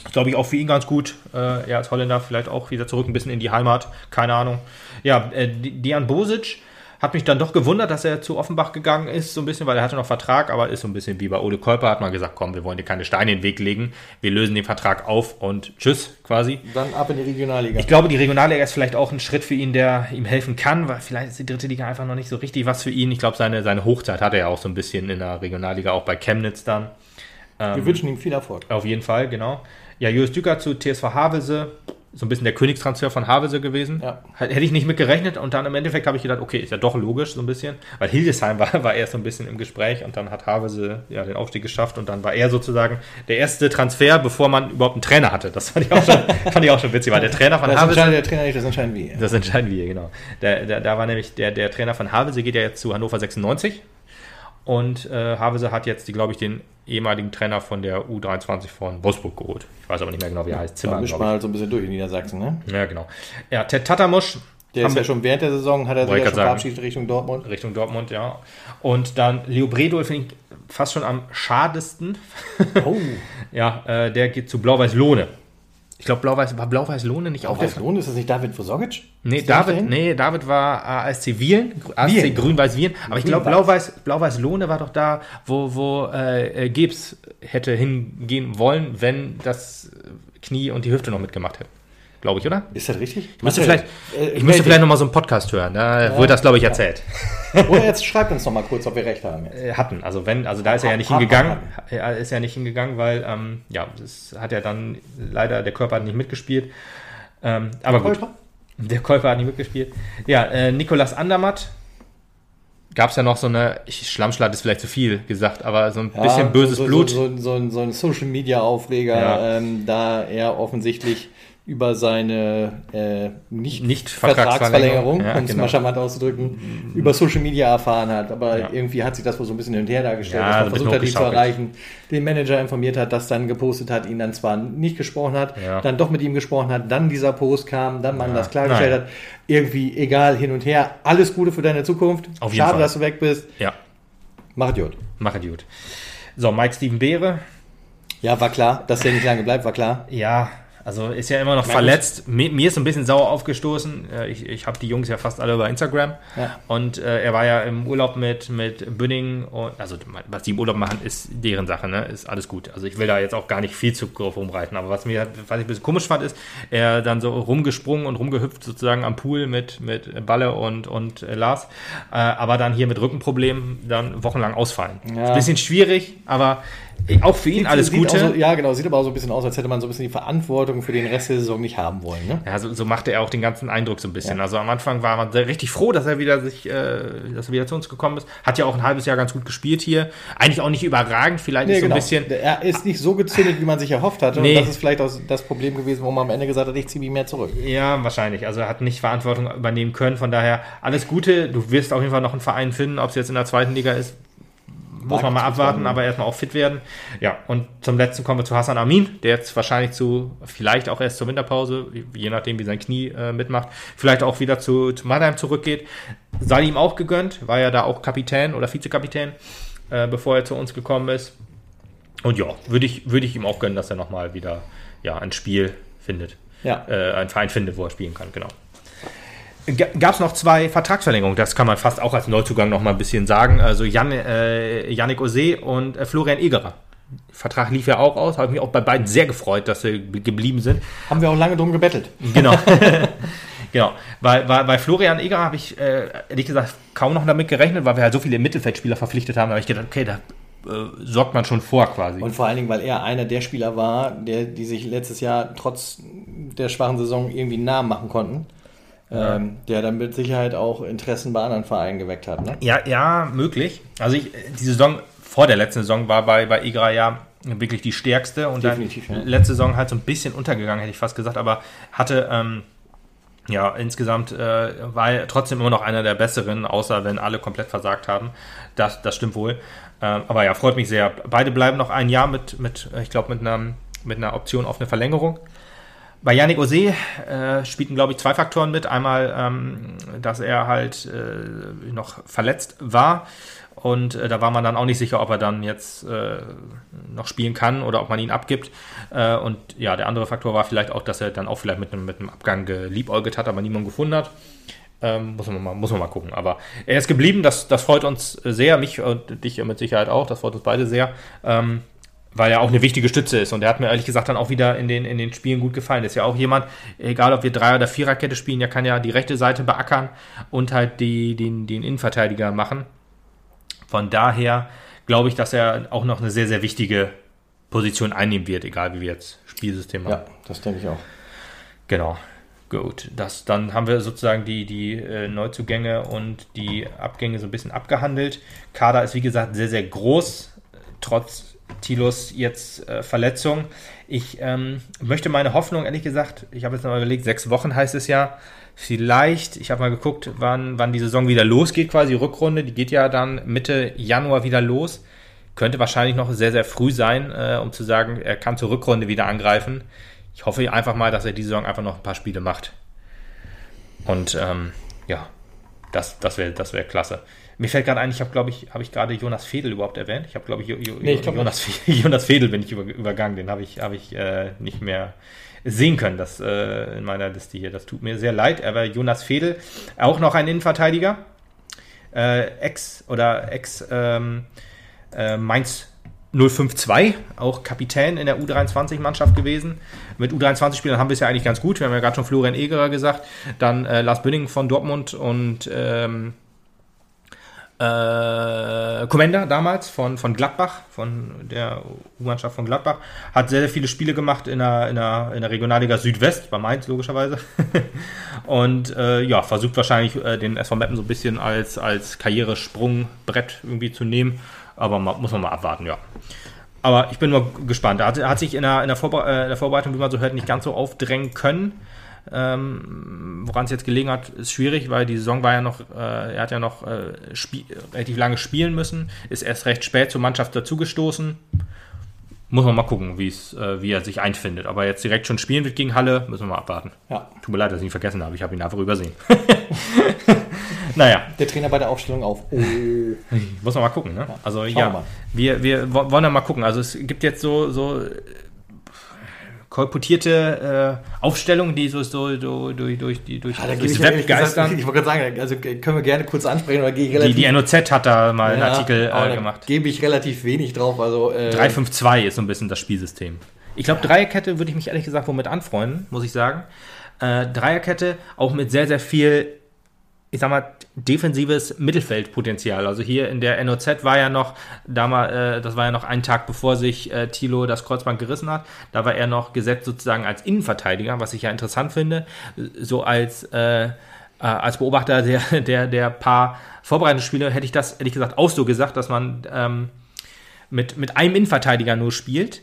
Ist, glaube ich, auch für ihn ganz gut. Äh, er als Holländer vielleicht auch wieder zurück ein bisschen in die Heimat. Keine Ahnung. Ja, äh, Dian Bosic hat mich dann doch gewundert, dass er zu Offenbach gegangen ist, so ein bisschen, weil er hatte noch Vertrag, aber ist so ein bisschen wie bei Ole Kolper, hat man gesagt, komm, wir wollen dir keine Steine in den Weg legen, wir lösen den Vertrag auf und tschüss, quasi. Dann ab in die Regionalliga. Ich glaube, die Regionalliga ist vielleicht auch ein Schritt für ihn, der ihm helfen kann, weil vielleicht ist die dritte Liga einfach noch nicht so richtig was für ihn. Ich glaube, seine, seine Hochzeit hat er ja auch so ein bisschen in der Regionalliga, auch bei Chemnitz dann. Wir wünschen ihm viel Erfolg. Auf jeden Fall, genau. Ja, Julius Düker zu TSV Havelse, so ein bisschen der Königstransfer von Havelse gewesen. Ja. Hätte ich nicht mit gerechnet und dann im Endeffekt habe ich gedacht, okay, ist ja doch logisch so ein bisschen, weil Hildesheim war, war erst so ein bisschen im Gespräch und dann hat Havelse ja den Aufstieg geschafft und dann war er sozusagen der erste Transfer, bevor man überhaupt einen Trainer hatte. Das fand ich auch schon, fand ich auch schon witzig, weil der Trainer von Das Havelse der Trainer nicht, das entscheiden wir. das entscheiden wir, genau. Der, der, da war nämlich der, der Trainer von Havelse, geht ja jetzt zu Hannover 96. Und äh, Havelse hat jetzt, glaube ich, den ehemaligen Trainer von der U23 von Wolfsburg geholt. Ich weiß aber nicht mehr genau, wie er heißt. Da Zimmer, mischt man halt so ein bisschen durch in Niedersachsen, ne? Ja, genau. Ja, Ted Tatamusch Der haben ist wir ja schon während der Saison, hat er sich ja schon verabschiedet Richtung Dortmund. Richtung Dortmund, ja. Und dann Leo Bredol finde ich fast schon am schadesten. Oh, ja, äh, der geht zu Blau-Weiß-Lohne. Ich glaube, Blau-Weiß, war Blau-Weiß-Lohne nicht auch der was lohnt ist das nicht David Vosogic? Nee, Ist David, nee, David war ASC Wielen, ASC Wielen. Grün-Weiß Wielen. Aber ich glaube. Blau-Weiß Blau-Weiß Lohne war doch da, wo, wo äh, äh, Gebs hätte hingehen wollen, wenn das Knie und die Hüfte noch mitgemacht hätten. Glaube ich, oder? Ist das richtig? Ich müsste vielleicht, äh, ich müsste meld vielleicht noch mal so einen Podcast hören. Da wurde das, glaube ich, erzählt. Oder jetzt schreibt uns noch mal kurz, ob wir recht haben. Jetzt. Äh, hatten. Also wenn, also da ist er ja nicht hingegangen. Er ist ja nicht hingegangen, weil ähm, ja, das hat ja dann leider der Körper hat nicht mitgespielt. Ähm, aber gut. Kolper? Der Käufer hat nicht mitgespielt. Ja, äh, Nikolas Andermatt. Gab es ja noch so eine, Schlammschlacht ist vielleicht zu viel gesagt, aber so ein Ja, bisschen böses so, Blut. So, so, so, ein- so ein Social Media Aufreger, Ja. ähm, da er offensichtlich über seine äh, nicht, Nicht Vertragsverlängerung, ja, um es genau. mal charmant auszudrücken, über Social Media erfahren hat. Aber Ja. irgendwie hat sich das wohl so ein bisschen hin und her dargestellt, Ja, dass man versucht hat, ihn zu erreichen, den Manager informiert hat, das dann gepostet hat, ihn dann zwar nicht gesprochen hat, dann doch mit ihm gesprochen hat, dann dieser Post kam, dann man das klargestellt Nein. hat. Irgendwie egal, hin und her. Alles Gute für deine Zukunft. Auf jeden Schade, Fall. dass du weg bist. Ja, Mach Idiot. mache gut. So, Mike Steven Beere. Ja, war klar, dass der nicht lange bleibt, war klar. Ja, also ist ja immer noch Na verletzt. Mir, mir ist ein bisschen sauer aufgestoßen. Ich, ich habe die Jungs ja fast alle über Instagram. Ja. Und äh, er war ja im Urlaub mit, mit Bünding. Und, also, was die im Urlaub machen, ist deren Sache, ne? Ist alles gut. Also, ich will da jetzt auch gar nicht viel zu drauf rumreiten. Aber was mir, was ich ein bisschen komisch fand, ist, er dann so rumgesprungen und rumgehüpft sozusagen am Pool mit, mit Balle und, und äh, Lars. Äh, aber dann hier mit Rückenproblemen dann wochenlang ausfallen. Ja. Ein bisschen schwierig, aber auch für ihn alles Sieht Gute. So, ja, genau. Sieht aber auch so ein bisschen aus, als hätte man so ein bisschen die Verantwortung für den Rest der Saison nicht haben wollen. Ne? Ja, so, so machte er auch den ganzen Eindruck so ein bisschen. Ja. Also am Anfang war man sehr, richtig froh, dass er wieder sich, äh, dass er wieder zu uns gekommen ist. Hat ja auch ein halbes Jahr ganz gut gespielt hier. Eigentlich auch nicht überragend, vielleicht ist so ein bisschen. genau. Er ist nicht so gezündet, wie man sich erhofft hatte. Nee. Und das ist vielleicht auch das Problem gewesen, wo man am Ende gesagt hat, ich ziehe mich mehr zurück. Ja, wahrscheinlich. Also er hat nicht Verantwortung übernehmen können. Von daher alles Gute. Du wirst auf jeden Fall noch einen Verein finden, ob es jetzt in der zweiten Liga ist. Muss man mal abwarten, aber erstmal auch fit werden. Ja, und zum letzten kommen wir zu Hassan Amin, der jetzt wahrscheinlich zu, vielleicht auch erst zur Winterpause, je nachdem, wie sein Knie äh, mitmacht, vielleicht auch wieder zu, zu Mannheim zurückgeht. Sei ihm auch gegönnt, war ja da auch Kapitän oder Vizekapitän, äh, bevor er zu uns gekommen ist. Und ja, würde ich, würde ich ihm auch gönnen, dass er nochmal wieder ja, ein Spiel findet. Ja. Äh, einen Verein findet, wo er spielen kann, genau. Gab es noch zwei Vertragsverlängerungen, das kann man fast auch als Neuzugang noch mal ein bisschen sagen. Also Jan, äh, Yannick Ose und äh, Florian Egerer. Vertrag lief ja auch aus, habe mich auch bei beiden sehr gefreut, dass sie be- geblieben sind. Haben wir auch lange drum gebettelt. Genau. genau. Bei, bei, bei Florian Egerer habe ich äh, ehrlich gesagt kaum noch damit gerechnet, weil wir halt so viele Mittelfeldspieler verpflichtet haben. Da habe ich gedacht, okay, da äh, sorgt man schon vor quasi. Und vor allen Dingen, weil er einer der Spieler war, der, die sich letztes Jahr trotz der schwachen Saison irgendwie einen Namen machen konnten. Ähm, der dann mit Sicherheit auch Interessen bei anderen Vereinen geweckt hat. Ne? Ja, ja, möglich. Also ich, die Saison vor der letzten Saison war bei, bei Igra ja wirklich die stärkste und Definitiv, dann ja. letzte Saison halt so ein bisschen untergegangen, hätte ich fast gesagt, aber hatte ähm, ja insgesamt äh, war er trotzdem immer noch einer der besseren, außer wenn alle komplett versagt haben. Das, das stimmt wohl. Ähm, aber ja, freut mich sehr. Beide bleiben noch ein Jahr mit, mit ich glaube, mit einer, mit einer Option auf eine Verlängerung. Bei Yannick Ose äh, spielten, glaube ich, zwei Faktoren mit. Einmal, ähm, dass er halt äh, noch verletzt war. Und äh, da war man dann auch nicht sicher, ob er dann jetzt äh, noch spielen kann oder ob man ihn abgibt. Äh, und ja, der andere Faktor war vielleicht auch, dass er dann auch vielleicht mit einem, mit Abgang geliebäugelt hat, aber niemand gefunden hat. Ähm, muss, man mal, muss man mal gucken. Aber er ist geblieben, das, das freut uns sehr, mich und dich mit Sicherheit auch, das freut uns beide sehr. Ähm, weil er auch eine wichtige Stütze ist. Und er hat mir ehrlich gesagt dann auch wieder in den, in den Spielen gut gefallen. Ist ja auch jemand, egal ob wir Drei- oder Viererkette spielen, der kann ja die rechte Seite beackern und halt die, den, den Innenverteidiger machen. Von daher glaube ich, dass er auch noch eine sehr, sehr wichtige Position einnehmen wird, egal wie wir jetzt Spielsystem haben. Ja, das denke ich auch. Genau. Gut, das, dann haben wir sozusagen die, die äh, Neuzugänge und die Abgänge so ein bisschen abgehandelt. Kader ist wie gesagt sehr, sehr groß, trotz Tilos jetzt äh, Verletzung. Ich ähm, möchte meine Hoffnung, ehrlich gesagt, ich habe jetzt noch mal überlegt, sechs Wochen heißt es ja, vielleicht, ich habe mal geguckt, wann, wann die Saison wieder losgeht, quasi Rückrunde, die geht ja dann Mitte Januar wieder los. Könnte wahrscheinlich noch sehr, sehr früh sein, äh, um zu sagen, er kann zur Rückrunde wieder angreifen. Ich hoffe einfach mal, dass er die Saison einfach noch ein paar Spiele macht. Und ähm, ja, das, das wäre das wär klasse. Mir fällt gerade ein, ich habe, glaube ich, habe ich gerade Jonas Fedel überhaupt erwähnt? Ich habe, glaube ich, Jo- Jo- Nee, ich glaub Jonas, Jonas Fedel bin ich über, übergangen. Den habe ich, habe ich äh, nicht mehr sehen können, das äh, in meiner Liste hier. Das tut mir sehr leid. Aber Jonas Fedel, auch noch ein Innenverteidiger. Äh, Ex oder Ex ähm, äh, Mainz 052, auch Kapitän in der U23-Mannschaft gewesen. Mit U23-Spielern haben wir es ja eigentlich ganz gut. Wir haben ja gerade schon Florian Egerer gesagt, dann äh, Lars Bünning von Dortmund und ähm, äh, Commander damals von, von Gladbach, von der U-Mannschaft von Gladbach, hat sehr, sehr viele Spiele gemacht in der, in der, in der Regionalliga Südwest, bei Mainz logischerweise. und äh, ja, versucht wahrscheinlich äh, den SV Meppen so ein bisschen als, als Karrieresprungbrett irgendwie zu nehmen. Aber ma, muss man mal abwarten, ja. Aber ich bin mal gespannt. Er hat, hat sich in der, in, der äh, in der Vorbereitung, wie man so hört, nicht ganz so aufdrängen können. Ähm, Woran es jetzt gelegen hat, ist schwierig, weil die Saison war ja noch, äh, er hat ja noch äh, relativ lange spielen müssen, ist erst recht spät zur Mannschaft dazugestoßen. Muss man mal gucken, äh, wie er sich einfindet. Aber jetzt direkt schon spielen wird gegen Halle, müssen wir mal abwarten. Ja. Tut mir leid, dass ich ihn vergessen habe. Ich habe ihn einfach übersehen. naja. Der Trainer bei der Aufstellung auf. Oh. Muss man mal gucken, ne? Also ja, wir, wir wollen ja mal gucken. Also es gibt jetzt so, so kolportierte äh, Aufstellungen, die so, so, so durch, durch, die, durch, ja, da durchs ich, Web geistern. Ich, wollte gerade sagen, also können wir gerne kurz ansprechen, oder gehe ich relativ... Die, die NOZ hat da mal ja, einen Artikel äh, gemacht. gebe ich relativ wenig drauf. Also, äh, 352 ist so ein bisschen das Spielsystem. Ich glaube, Dreierkette würde ich mich ehrlich gesagt womit anfreunden, muss ich sagen. Äh, Dreierkette auch mit sehr, sehr viel ich sag mal, defensives Mittelfeldpotenzial. Also hier in der NOZ war ja noch, damals, äh, das war ja noch ein Tag bevor sich äh, Thilo das Kreuzband gerissen hat, da war er noch gesetzt sozusagen als Innenverteidiger, was ich ja interessant finde, so als, äh, äh als Beobachter der, der, der paar Vorbereitungsspiele hätte ich das ehrlich gesagt auch so gesagt, dass man ähm, mit, mit einem Innenverteidiger nur spielt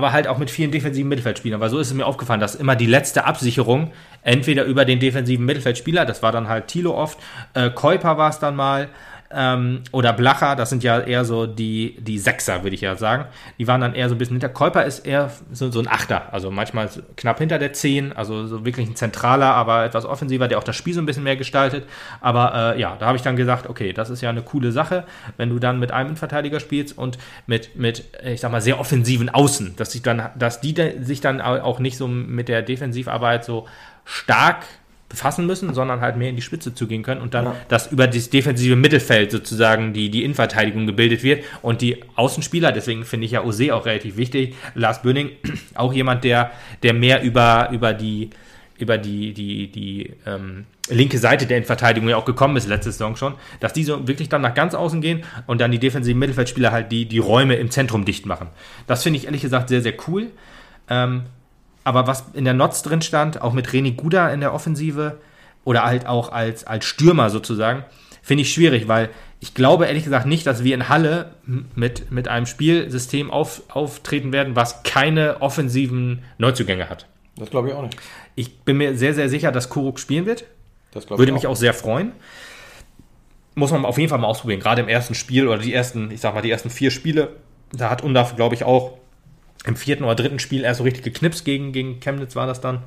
aber halt auch mit vielen defensiven Mittelfeldspielern, weil so ist es mir aufgefallen, dass immer die letzte Absicherung entweder über den defensiven Mittelfeldspieler, das war dann halt Thilo oft, äh, Käuper war es dann mal, ähm, oder Blacher, das sind ja eher so die, die Sechser, würde ich ja sagen. Die waren dann eher so ein bisschen hinter. Käuper ist eher so, so ein Achter, also manchmal knapp hinter der Zehn, also so wirklich ein zentraler, aber etwas offensiver, der auch das Spiel so ein bisschen mehr gestaltet. Aber äh, ja, da habe ich dann gesagt, okay, das ist ja eine coole Sache, wenn du dann mit einem Verteidiger spielst und mit, mit, ich sag mal, sehr offensiven Außen, dass sich dann, dass die sich dann auch nicht so mit der Defensivarbeit so stark befassen müssen, sondern halt mehr in die Spitze zugehen können und dann, ja. dass über das defensive Mittelfeld sozusagen die, die Innenverteidigung gebildet wird und die Außenspieler, deswegen finde ich ja Ose auch relativ wichtig, Lars Böning, auch jemand, der, der mehr über, über die, über die, die, die ähm, linke Seite der Innenverteidigung ja auch gekommen ist, letzte Saison schon, dass die so wirklich dann nach ganz außen gehen und dann die defensiven Mittelfeldspieler halt die, die Räume im Zentrum dicht machen. Das finde ich ehrlich gesagt sehr, sehr cool. Ähm, aber was in der Notz drin stand, auch mit René Guda in der Offensive oder halt auch als, als Stürmer sozusagen, finde ich schwierig, weil ich glaube ehrlich gesagt nicht, dass wir in Halle mit, mit einem Spielsystem auf, auftreten werden, was keine offensiven Neuzugänge hat. Das glaube ich auch nicht. Ich bin mir sehr, sehr sicher, dass Kuruk spielen wird. Das Würde mich auch sehr freuen. Muss man auf jeden Fall mal ausprobieren. Gerade im ersten Spiel oder die ersten, ich sag mal, die ersten vier Spiele. Da hat Undaf, glaube ich, auch im vierten oder dritten Spiel erst so richtig geknipst gegen, gegen Chemnitz war das dann.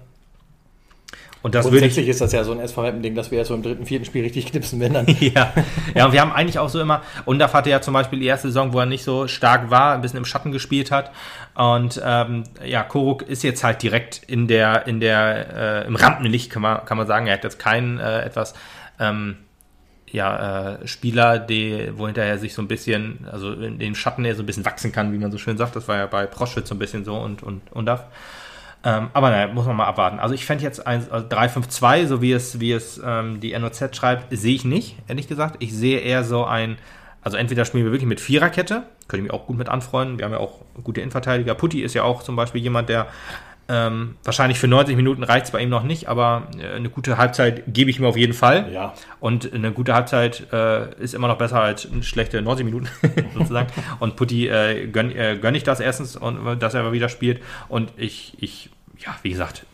Und das Grundsätzlich ist das ja so ein SV-Ding, dass wir jetzt so im dritten, vierten Spiel richtig knipsen, wenn dann. ja. ja, und wir haben eigentlich auch so immer, Undaf hatte ja zum Beispiel die erste Saison, wo er nicht so stark war, ein bisschen im Schatten gespielt hat. Und ähm, ja, Koruk ist jetzt halt direkt in der, in der, äh, im Rampenlicht, kann man, kann man sagen. Er hat jetzt keinen äh, etwas ähm, ja, äh, Spieler, die, wo hinterher sich so ein bisschen, also in den Schatten er so ein bisschen wachsen kann, wie man so schön sagt. Das war ja bei Proschwitz so ein bisschen so und, und, und das. Ähm, aber naja, muss man mal abwarten. Also ich fände jetzt ein, also 3-5-2, so wie es, wie es ähm, die NOZ schreibt, sehe ich nicht, ehrlich gesagt. Ich sehe eher so ein, also entweder spielen wir wirklich mit Viererkette, könnte ich mich auch gut mit anfreunden. Wir haben ja auch gute Innenverteidiger. Putti ist ja auch zum Beispiel jemand, der ähm, wahrscheinlich für 90 Minuten reicht es bei ihm noch nicht, aber äh, eine gute Halbzeit gebe ich ihm auf jeden Fall. Ja. Und eine gute Halbzeit äh, ist immer noch besser als eine schlechte 90 Minuten sozusagen. Und Putti äh, gönne äh, gönn ich das erstens, und, dass er wieder spielt. Und ich, ich ja, wie gesagt,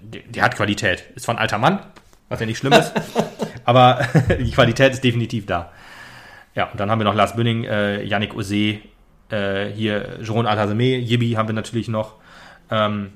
der, der hat Qualität. Ist von alter Mann, was ja nicht schlimm ist. aber die Qualität ist definitiv da. Ja, und dann haben wir noch Lars Bünning, äh, Yannick Ose, äh, hier Jeroen Alhazeme, Yibi haben wir natürlich noch. Ähm,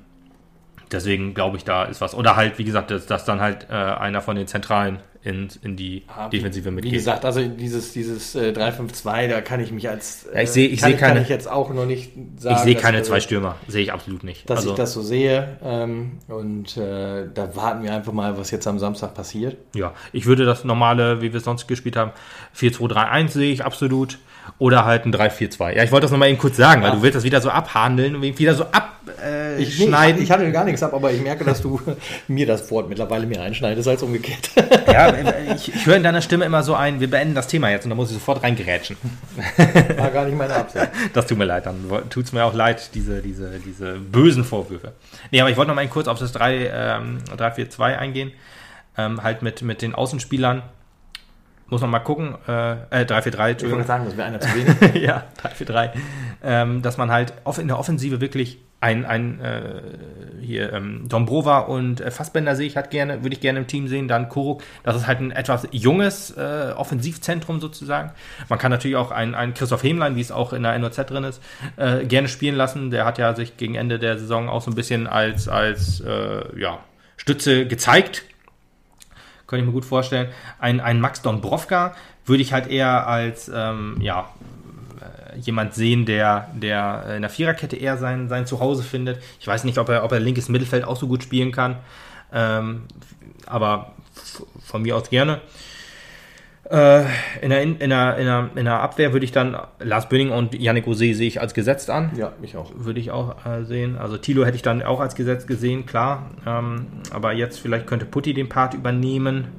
deswegen glaube ich, da ist was. Oder halt, wie gesagt, dass, dass dann halt äh, einer von den Zentralen in, in die ja, Defensive mitgeht. Wie gesagt, also dieses, dieses äh, 3-5-2, da kann ich mich als. Äh, ja, ich sehe ich seh keine. Kann ich jetzt auch noch nicht sagen. Ich sehe keine dass, zwei Stürmer, sehe ich absolut nicht. Dass also, ich das so sehe. Ähm, und äh, da warten wir einfach mal, was jetzt am Samstag passiert. Ja, ich würde das normale, wie wir es sonst gespielt haben, 4-2-3-1 sehe ich absolut. Oder halt ein 3-4-2. Ja, ich wollte das nochmal eben kurz sagen, ja. weil du willst das wieder so abhandeln und wieder so abschneiden. Äh, ich, nee, ich, handle gar nichts ab, aber ich merke, dass du mir das Wort mittlerweile mehr einschneidest als umgekehrt. Ja, ich, ich höre in deiner Stimme immer so ein, wir beenden das Thema jetzt und da muss ich sofort reingerätschen. War gar nicht meine Absicht. Das tut mir leid, dann tut es mir auch leid, diese, diese, diese bösen Vorwürfe. Nee, aber ich wollte noch mal kurz auf das 3-4-2 ähm, eingehen. Ähm, halt mit, mit den Außenspielern muss man mal gucken. Äh, äh 3-4-3, Ich wollte sagen, das wäre einer zu wenig. ja, 3-4-3. Ähm, dass man halt in der Offensive wirklich ein, ein äh, hier ähm, Dombrova und äh, Fassbender sehe ich halt gerne, würde ich gerne im Team sehen. Dann Kuruk, das ist halt ein etwas junges äh, Offensivzentrum sozusagen. Man kann natürlich auch einen, einen Christoph Hemlein, wie es auch in der NOZ drin ist, äh, gerne spielen lassen. Der hat ja sich gegen Ende der Saison auch so ein bisschen als, als äh, ja, Stütze gezeigt. Könnte ich mir gut vorstellen. Ein, ein Max Dombrovka würde ich halt eher als ähm, ja, äh, jemand sehen, der, der in der Viererkette eher sein, sein Zuhause findet. Ich weiß nicht, ob er, ob er linkes Mittelfeld auch so gut spielen kann. Ähm, aber von mir aus gerne. Äh, in, der, in, der, in, der, in der Abwehr würde ich dann Lars Bönning und Yannick Ose sehe ich als gesetzt an ja, mich auch. würde ich auch äh, sehen. Also Tilo hätte ich dann auch als Gesetz gesehen, klar. Ähm, aber jetzt vielleicht könnte Putti den Part übernehmen.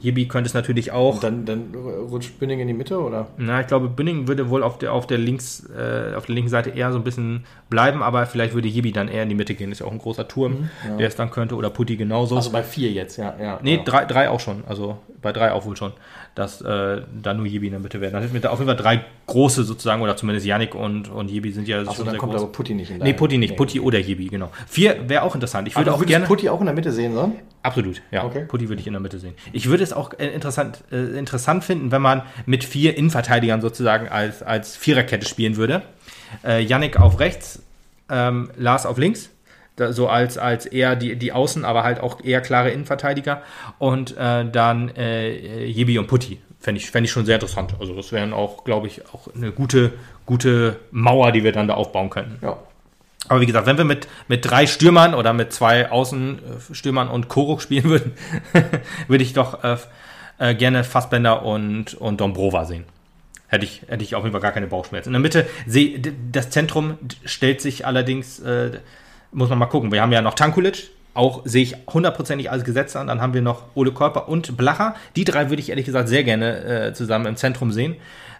Jibi könnte es natürlich auch. Dann, dann rutscht Bünding in die Mitte, oder? Na, ich glaube, Bünning würde wohl auf der, auf der links, äh, auf der linken Seite eher so ein bisschen bleiben, aber vielleicht würde Jibi dann eher in die Mitte gehen. Ist ja auch ein großer Turm, der es dann könnte. Oder Putti genauso. Also bei vier jetzt, ja. ja Nee, ja. drei, drei auch schon. Also bei drei auch wohl schon. Dass äh, da nur Jibi in der Mitte wäre. Dann hätten wir da auf jeden Fall drei große sozusagen, oder zumindest Yannick und, und Jibi sind ja Achso, schon dann kommt groß. aber Putti nicht in Nee, Putti nicht. Nee. Putti oder Jibi, genau. Vier wäre auch interessant. Ich Aber würde du auch gerne. Putti auch in der Mitte sehen sollen? Absolut, ja. Okay. Putti würde ich in der Mitte sehen. Ich würde es auch äh, interessant, äh, interessant finden, wenn man mit vier Innenverteidigern sozusagen als, als Viererkette spielen würde. Äh, Yannick auf rechts, ähm, Lars auf links. Da, so als, als eher die, die Außen, aber halt auch eher klare Innenverteidiger. Und äh, dann äh, Jibi und Putti. Fände ich, fänd ich schon sehr interessant. Also das wären auch, glaube ich, auch eine gute, gute Mauer, die wir dann da aufbauen könnten. Ja. Aber wie gesagt, wenn wir mit, mit drei Stürmern oder mit zwei Außenstürmern und Koruk spielen würden, würde ich doch äh, äh, gerne Fassbender und, und Dombrova sehen. Hätte ich, hätte ich auf jeden Fall gar keine Bauchschmerzen. In der Mitte, das Zentrum stellt sich allerdings, äh, muss man mal gucken. Wir haben ja noch Tankulic, auch sehe ich hundertprozentig als Gesetz an. Dann haben wir noch Ole Körper und Blacher. Die drei würde ich ehrlich gesagt sehr gerne äh, zusammen im Zentrum sehen.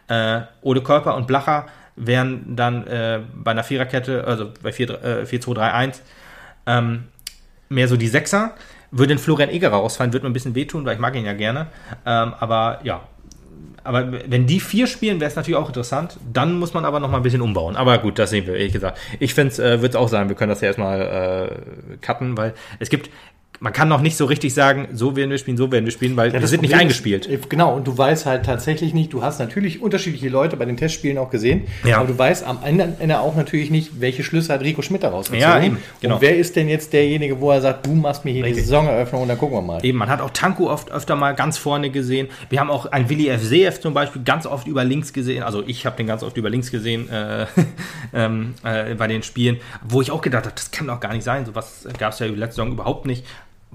Äh, Ole Körper und Blacher wären dann äh, bei einer Viererkette, also bei 4-2-3-1, ähm, mehr so die Sechser. Würde den Florian Egerer ausfallen, würde mir ein bisschen wehtun, weil ich mag ihn ja gerne. Ähm, aber ja, aber wenn die vier spielen, wäre es natürlich auch interessant. Dann muss man aber noch mal ein bisschen umbauen. Aber gut, das sehen wir, ehrlich gesagt. Ich finde äh, wird es auch sein, wir können das ja erstmal äh, cutten, weil es gibt, man kann noch nicht so richtig sagen, so werden wir spielen, so werden wir spielen, weil wir das sind nicht Problem ist, eingespielt. äh, Genau, und du weißt halt tatsächlich nicht, du hast natürlich unterschiedliche Leute bei den Testspielen auch gesehen, Ja. aber du weißt am Ende Ende auch natürlich nicht, welche Schlüsse hat Rico Schmidt daraus gezogen. Ja, eben, genau. Und wer ist denn jetzt derjenige, wo er sagt, du machst mir hier die Richtig. Saisoneröffnung und dann gucken wir mal. Eben, man hat auch Tanko oft öfter mal ganz vorne gesehen. Wir haben auch einen Willi FCF zum Beispiel ganz oft über links gesehen. Also ich habe den ganz oft über links gesehen äh, ähm, äh, bei den Spielen, wo ich auch gedacht habe, das kann doch gar nicht sein. Sowas gab es ja die letzte Saison überhaupt nicht.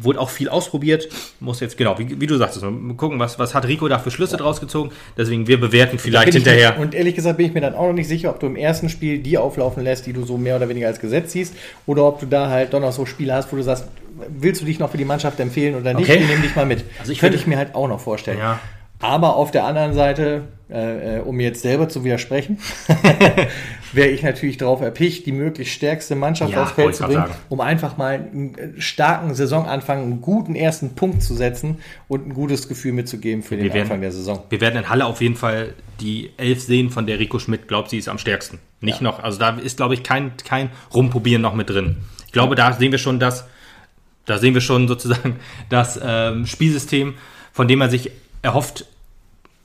Wurde auch viel ausprobiert. Muss jetzt, genau, wie, wie du sagtest, mal gucken, was, was hat Rico da für Schlüsse draus gezogen. Deswegen, wir bewerten vielleicht hinterher. Mir, und ehrlich gesagt bin ich mir dann auch noch nicht sicher, ob du im ersten Spiel die auflaufen lässt, die du so mehr oder weniger als Gesetz siehst, oder ob du da halt doch noch so Spiele hast, wo du sagst, willst du dich noch für die Mannschaft empfehlen oder nicht? Okay. Die nehmen dich mal mit. Also ich könnte würde- ich mir halt auch noch vorstellen. Ja. Aber auf der anderen Seite, äh, äh, um mir jetzt selber zu widersprechen, wäre ich natürlich darauf erpicht, die möglichst stärkste Mannschaft Ja, aufs Feld zu bringen, um einfach mal einen äh, starken Saisonanfang, einen guten ersten Punkt zu setzen und ein gutes Gefühl mitzugeben für den Wir werden- Anfang der Saison. Wir werden in Halle auf jeden Fall die Elf sehen, von der Rico Schmidt glaubt, sie ist am stärksten. Nicht noch, also da ist, glaube ich, kein, kein Rumprobieren noch mit drin. Ich glaube, da sehen wir schon das, da sehen wir schon sozusagen das ähm, Spielsystem, von dem man sich erhofft,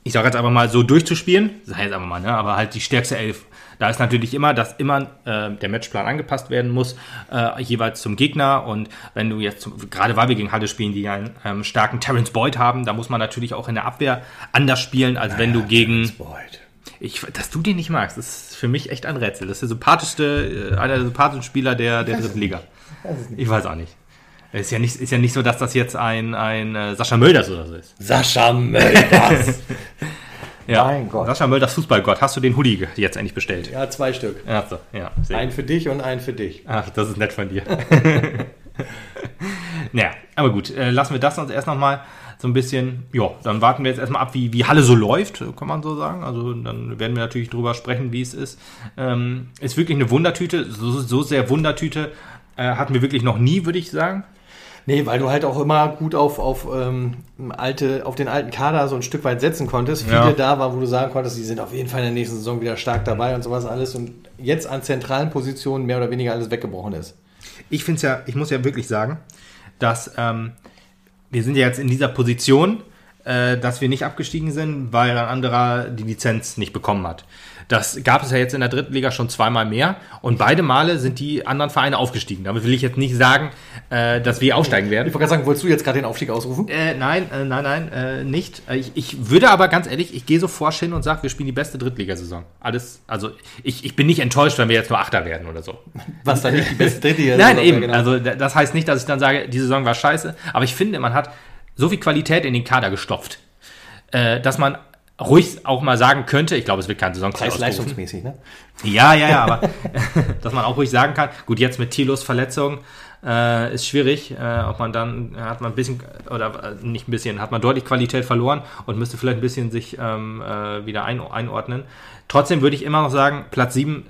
ich sage jetzt einfach mal so durchzuspielen, das heißt einfach mal, ne, aber halt die stärkste Elf. Da ist natürlich immer, dass immer äh, der Matchplan angepasst werden muss, äh, jeweils zum Gegner. Und wenn du jetzt, zum, gerade weil wir gegen Halle spielen, die einen ähm, starken Terence Boyd haben, da muss man natürlich auch in der Abwehr anders spielen, als wenn du gegen. Boyd. Ich, dass du den nicht magst, das ist für mich echt ein Rätsel. Das ist der sympathischste, äh, einer der sympathischen Spieler der, der dritten Liga. Ich weiß auch nicht. Ist ja nicht, ist ja nicht so, dass das jetzt ein, ein äh, Sascha Mölders oder so ist. Sascha Mölders. Ja. Mein Gott. Sascha Mölders Fußballgott. Hast du den Hoodie jetzt endlich bestellt? ja, zwei Stück. Ach so, ja. Ein für dich und ein für dich. Ach, das ist nett von dir. naja, aber gut, äh, lassen wir das uns erst nochmal so ein bisschen, ja, dann warten wir jetzt erstmal ab, wie, wie Halle so läuft, kann man so sagen. Also dann werden wir natürlich drüber sprechen, wie es ist. Ähm, ist wirklich eine Wundertüte, so, so sehr Wundertüte äh, hatten wir wirklich noch nie, würde ich sagen. Nee, weil du halt auch immer gut auf, auf, ähm, alte, auf den alten Kader so ein Stück weit setzen konntest. Viele Ja. da waren, wo du sagen konntest, die sind auf jeden Fall in der nächsten Saison wieder stark dabei und sowas alles. Und jetzt an zentralen Positionen mehr oder weniger alles weggebrochen ist. ich finde es ja, ich muss ja wirklich sagen, dass ähm, wir sind ja jetzt in dieser Position, äh, dass wir nicht abgestiegen sind, weil ein anderer die Lizenz nicht bekommen hat. Das gab es ja jetzt in der dritten Liga schon zweimal mehr und beide Male sind die anderen Vereine aufgestiegen. Damit will ich jetzt nicht sagen, äh, dass wir aufsteigen werden. Ich wollte gerade sagen, wolltest du jetzt gerade den Aufstieg ausrufen? Äh, nein, äh, nein, nein, äh, nicht. Äh, Ich, ich würde aber ganz ehrlich, ich gehe so forsch hin und sage, wir spielen die beste Drittligasaison. Alles, also ich, ich bin nicht enttäuscht, wenn wir jetzt nur Achter werden oder so. Was dann nicht die beste dritte Liga Nein, eben. genau. Also das heißt nicht, dass ich dann sage, die Saison war scheiße. Aber ich finde, man hat so viel Qualität in den Kader gestopft, äh, dass man ruhig auch mal sagen könnte, ich glaube, es wird kein Saisonziel ausrufen. Preis-leistungsmäßig, ne? Ja, ja, ja, aber dass man auch ruhig sagen kann, gut, jetzt mit Thilos Verletzung äh, ist schwierig, äh, ob man dann, hat man ein bisschen, oder äh, nicht ein bisschen, hat man deutlich Qualität verloren und müsste vielleicht ein bisschen sich ähm, äh, wieder ein, einordnen. Trotzdem würde ich immer noch sagen, Platz 7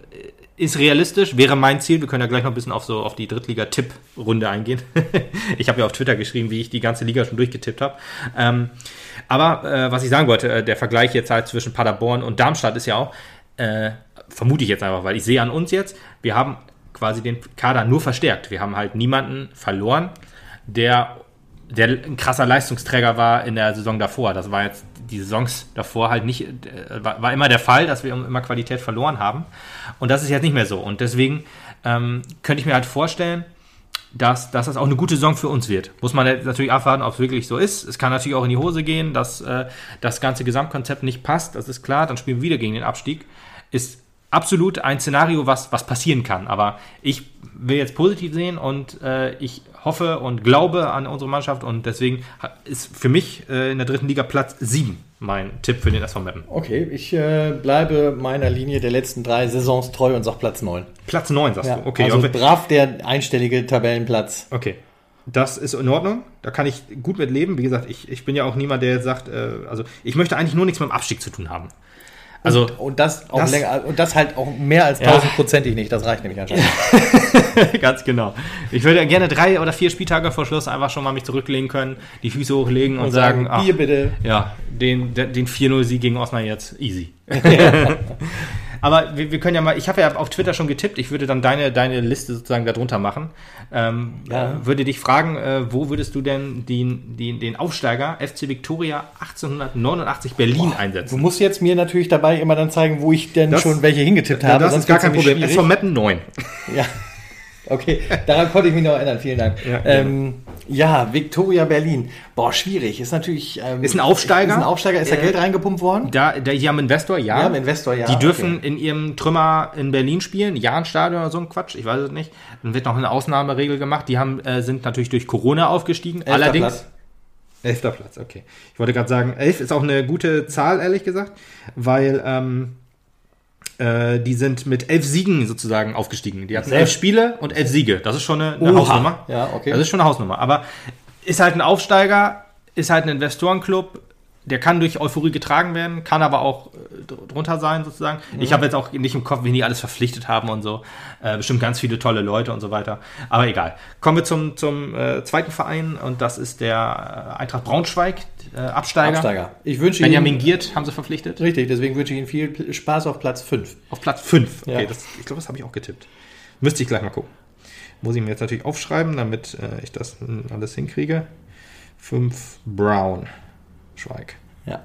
ist realistisch, wäre mein Ziel. Wir können ja gleich noch ein bisschen auf so auf die Drittliga-Tipp-Runde eingehen. ich habe ja auf Twitter geschrieben, wie ich die ganze Liga schon durchgetippt habe. Ähm, aber äh, was ich sagen wollte, äh, der Vergleich jetzt halt zwischen Paderborn und Darmstadt ist ja auch, äh, vermute ich jetzt einfach, weil ich sehe an uns jetzt, wir haben quasi den Kader nur verstärkt. Wir haben halt niemanden verloren, der, der ein krasser Leistungsträger war in der Saison davor. Das war jetzt die Saisons davor halt nicht, äh, war, war immer der Fall, dass wir immer Qualität verloren haben. Und das ist jetzt nicht mehr so. Und deswegen ähm, könnte ich mir halt vorstellen, dass, dass das auch eine gute Saison für uns wird. Muss man jetzt natürlich abwarten, ob es wirklich so ist. Es kann natürlich auch in die Hose gehen, dass äh, das ganze Gesamtkonzept nicht passt. Das ist klar. Dann spielen wir wieder gegen den Abstieg. Ist absolut ein Szenario, was, was passieren kann. Aber ich will jetzt positiv sehen und äh, ich hoffe und glaube an unsere Mannschaft und deswegen ist für mich äh, in der dritten Liga Platz 7 mein Tipp für den SV Meppen. Okay, ich äh, bleibe meiner Linie der letzten drei Saisons treu und sag Platz 9. Platz 9 sagst Ja, du. Okay, also okay. brav der einstellige Tabellenplatz. Okay. Das ist in Ordnung. Da kann ich gut mit leben. Wie gesagt, ich, ich bin ja auch niemand, der jetzt sagt, äh, also ich möchte eigentlich nur nichts mit dem Abstieg zu tun haben. Also, Und das auch Das- länger und das halt auch mehr als Ja. tausendprozentig nicht. Das reicht nämlich anscheinend. ganz genau. Ich würde gerne drei oder vier Spieltage vor Schluss einfach schon mal mich zurücklegen können, die Füße hochlegen und, Und sagen, sagen, ach, hier bitte. ja, den, den den 4-0-Sieg gegen Osnabrück jetzt easy. Aber wir, wir können ja mal, ich habe ja auf Twitter schon getippt, ich würde dann deine, deine Liste sozusagen darunter machen. Ähm, Ja. äh, würde dich fragen, äh, wo würdest du denn den, den, den Aufsteiger FC Victoria 1889 Berlin Du einsetzen? musst jetzt mir natürlich dabei immer dann zeigen, wo ich denn Das- schon welche hingetippt Ja, habe. das ist gar kein Problem. SV Meppen 9. Ja. Okay, daran konnte ich mich noch erinnern. Vielen Dank. Ja, Ja, ähm, ja Victoria Berlin. Boah, schwierig. Ist natürlich. Ähm, Ist ein Aufsteiger. Ist ein Aufsteiger. Ist da Äh, Geld reingepumpt worden? Da, da, die haben Investor, ja. Ja, im Investor, ja. Die dürfen okay. in ihrem Trümmer in Berlin spielen, Jahrenstadion oder so ein Quatsch, ich weiß es nicht. Dann wird noch eine Ausnahmeregel gemacht. Die haben, äh, sind natürlich durch Corona aufgestiegen. Elfter Allerdings. Platz. Elfter Platz, okay. Ich wollte gerade sagen, elf ist auch eine gute Zahl, ehrlich gesagt, weil ähm, äh, die sind mit elf Siegen sozusagen aufgestiegen. Die hatten elf Spiele und elf Siege. Das ist schon eine, eine. Hausnummer. Ja, okay. Das ist schon eine Hausnummer. Aber ist halt ein Aufsteiger, ist halt ein Investorenclub, der kann durch Euphorie getragen werden, kann aber auch äh, dr- drunter sein sozusagen. Ich habe jetzt auch nicht im Kopf, wen die alles verpflichtet haben und so. Äh, bestimmt ganz viele tolle Leute und so weiter. Aber egal. Kommen wir zum, zum äh, zweiten Verein und das ist der äh, Eintracht Braunschweig, äh, Absteiger. Absteiger. Ich wünsche Benjamin Ihnen. Giert haben sie verpflichtet. Richtig, deswegen wünsche ich Ihnen viel Spaß auf Platz 5. Auf Platz 5. Okay, Ja. das, ich glaube, das habe ich auch getippt. Müsste ich gleich mal gucken. Muss ich mir jetzt natürlich aufschreiben, damit äh, ich das äh, alles hinkriege. 5 Brown. Schweig. Ja.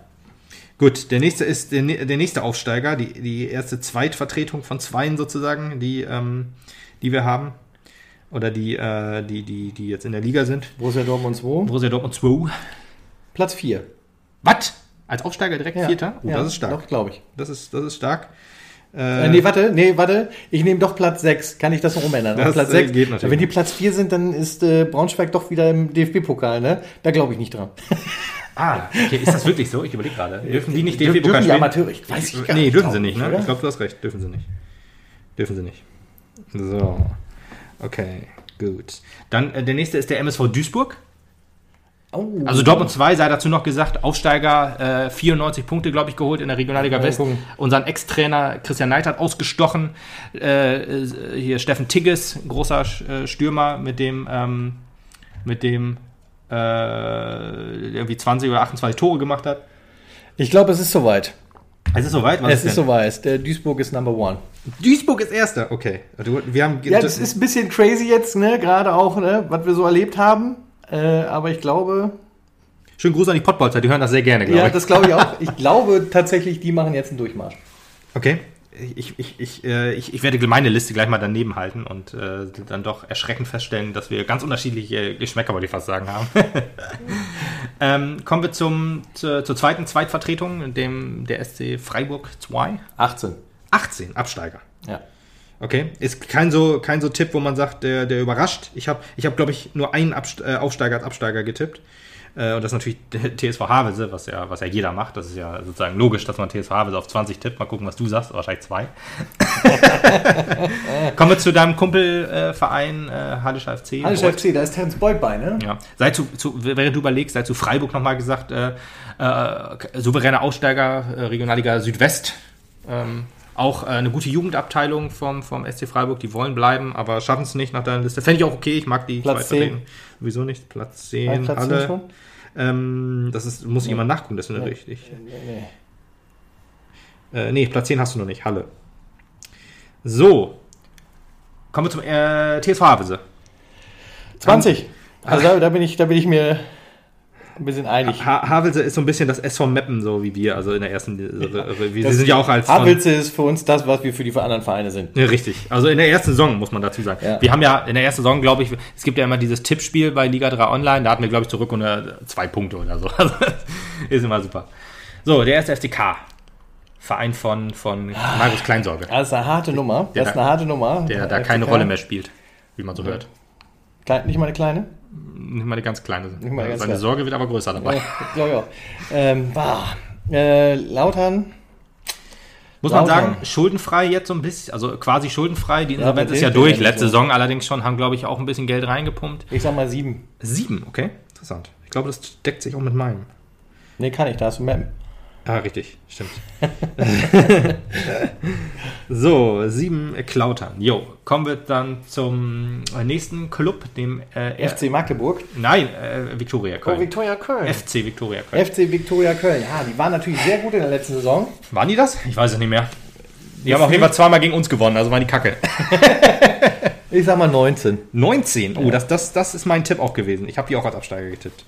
Gut, der nächste ist der, der nächste Aufsteiger, die, die erste Zweitvertretung von zweien sozusagen, die, ähm, die wir haben. Oder die, äh, die, die, die jetzt in der Liga sind. Borussia Dortmund 2. Borussia Dortmund 2. Platz 4. Was? Als Aufsteiger direkt Ja. Vierter? Oh, ja, das ist stark. Doch, glaube ich. Das ist, das ist stark. Äh, nee, warte, nee, warte. Ich nehme doch Platz 6. Kann ich das noch umändern? Das, Platz äh, 6. geht natürlich. Wenn die Platz 4 sind, dann ist äh, Braunschweig doch wieder im DFB-Pokal, ne? Da glaube ich nicht dran. Ah, okay, ist das wirklich so? Ich überlege gerade. Dürfen die nicht DFB-Pokal spielen? Amateure? Ich weiß ich gar Nee, nicht, dürfen sie ich, nicht, ne? oder? Ich glaube, du hast recht. Dürfen sie nicht. Dürfen sie nicht. So. Okay, gut. Dann äh, der nächste ist der MSV Duisburg. Oh. Also Dortmund 2 sei dazu noch gesagt, Aufsteiger äh, 94 Punkte, glaube ich, geholt in der Regionalliga Mal West. gucken. Unseren Ex-Trainer Christian Neidhardt ausgestochen. Äh, äh, hier Steffen Tigges, großer äh, Stürmer, mit dem, ähm, mit dem äh, irgendwie 20 oder 28 Tore gemacht hat. Ich glaube, es ist soweit. Es ist soweit, was es ist soweit. Der Duisburg ist Number One. Duisburg ist Erster, okay. Du, wir haben, Ja, das ist ein bisschen crazy jetzt, ne? Gerade auch, ne? Was wir so erlebt haben. Äh, aber ich glaube, Schönen Gruß an die Pottbolzer, die hören das sehr gerne, glaube ja, ich. das glaube ich auch. Ich glaube tatsächlich, die machen jetzt einen Durchmarsch. Okay. Ich, ich, ich, äh, ich, ich werde meine Liste gleich mal daneben halten und äh, dann doch erschreckend feststellen, dass wir ganz unterschiedliche Geschmäcker, wollte ich fast sagen, haben. ähm, kommen wir zum, zur, zur zweiten Zweitvertretung, dem der SC Freiburg 2. 18. 18 Absteiger. Ja. Okay, ist kein so, kein so Tipp, wo man sagt, der, der überrascht. Ich habe, ich hab, glaube ich, nur einen Abst äh, Aufsteiger als Absteiger getippt. Äh, und das ist natürlich TSV Havelse, was ja, was ja jeder macht. Das ist ja sozusagen logisch, dass man TSV Havelse auf 20 tippt. Mal gucken, was du sagst. Wahrscheinlich zwei. Kommen wir zu deinem Kumpelverein äh, Hadischer FC. Hallischer FC, da ist Terence Boyd bei, ne? Ja. Sei zu, zu, während du überlegst, sei zu Freiburg nochmal gesagt, äh, äh, souveräner Aussteiger, äh, Regionalliga Südwest. Ähm, auch äh, eine gute Jugendabteilung vom, vom SC Freiburg, die wollen bleiben, aber schaffen es nicht nach deiner Liste. Fände ich auch okay, ich mag die Platz Zweitvertretungen. Wieso nicht? Platz 10, Nein, Platz 10 Halle. schon? Ähm, das ist, muss jemand nachgucken, das ist nicht richtig. Nee. Äh, nee, Platz 10 hast du noch nicht, Halle. So. Kommen wir zum äh, TSV Havelse. 20. Also da, da, bin ich, da bin ich mir ein bisschen einig. Ha Havelse ist so ein bisschen das SV Meppen, so wie wir, also in der ersten. äh, Wir sind ja auch als. Havelse ist für uns das, was wir für die anderen Vereine sind. Ja, richtig. Also in der ersten Saison muss man dazu sagen. Ja. Wir haben ja in der ersten Saison, glaube ich, es gibt ja immer dieses Tippspiel bei Liga 3 Online, da hatten wir, glaube ich, zurück unter zwei Punkte oder so. Also, ist immer super. So, der erste FCK. Verein von, von Markus Kleinsorge, Das ist eine harte Nummer. Der Das ist da- eine harte Nummer. der da FCK. keine Rolle mehr spielt, wie man so hört. Klein, nicht mal eine kleine? Nicht mal eine ganz kleine. Nicht mal ganz Seine kleine. Sorge wird aber größer dabei. Ja, glaube ich auch. Ähm, bah. äh, Lautern. Muss man Lautern. sagen, schuldenfrei jetzt so ein bisschen, also quasi schuldenfrei. Die Insolvenz mit ist ja durch. Letzte so. Saison allerdings schon, haben, glaube ich, auch ein bisschen Geld reingepumpt. Ich sag mal sieben. Sieben, okay. Interessant. Ich glaube, das deckt sich auch mit meinem. Nee, kann ich. Da hast du Mappen. Ah, richtig, stimmt. so, sieben Klautern. Jo, kommen wir dann zum nächsten Club, dem äh, FC Magdeburg. Nein, äh, Viktoria Oh, Köln. Viktoria Köln. FC Viktoria Köln. FC Viktoria Köln. Ja, die waren natürlich sehr gut in der letzten Saison. Waren die das? Ich weiß es nicht mehr. Die haben auf jeden Fall zweimal gegen uns gewonnen, also waren die Kacke. Ich sag mal 19. 19. Oh, das, das, das ist mein Tipp auch gewesen. Ich habe die auch als Absteiger getippt.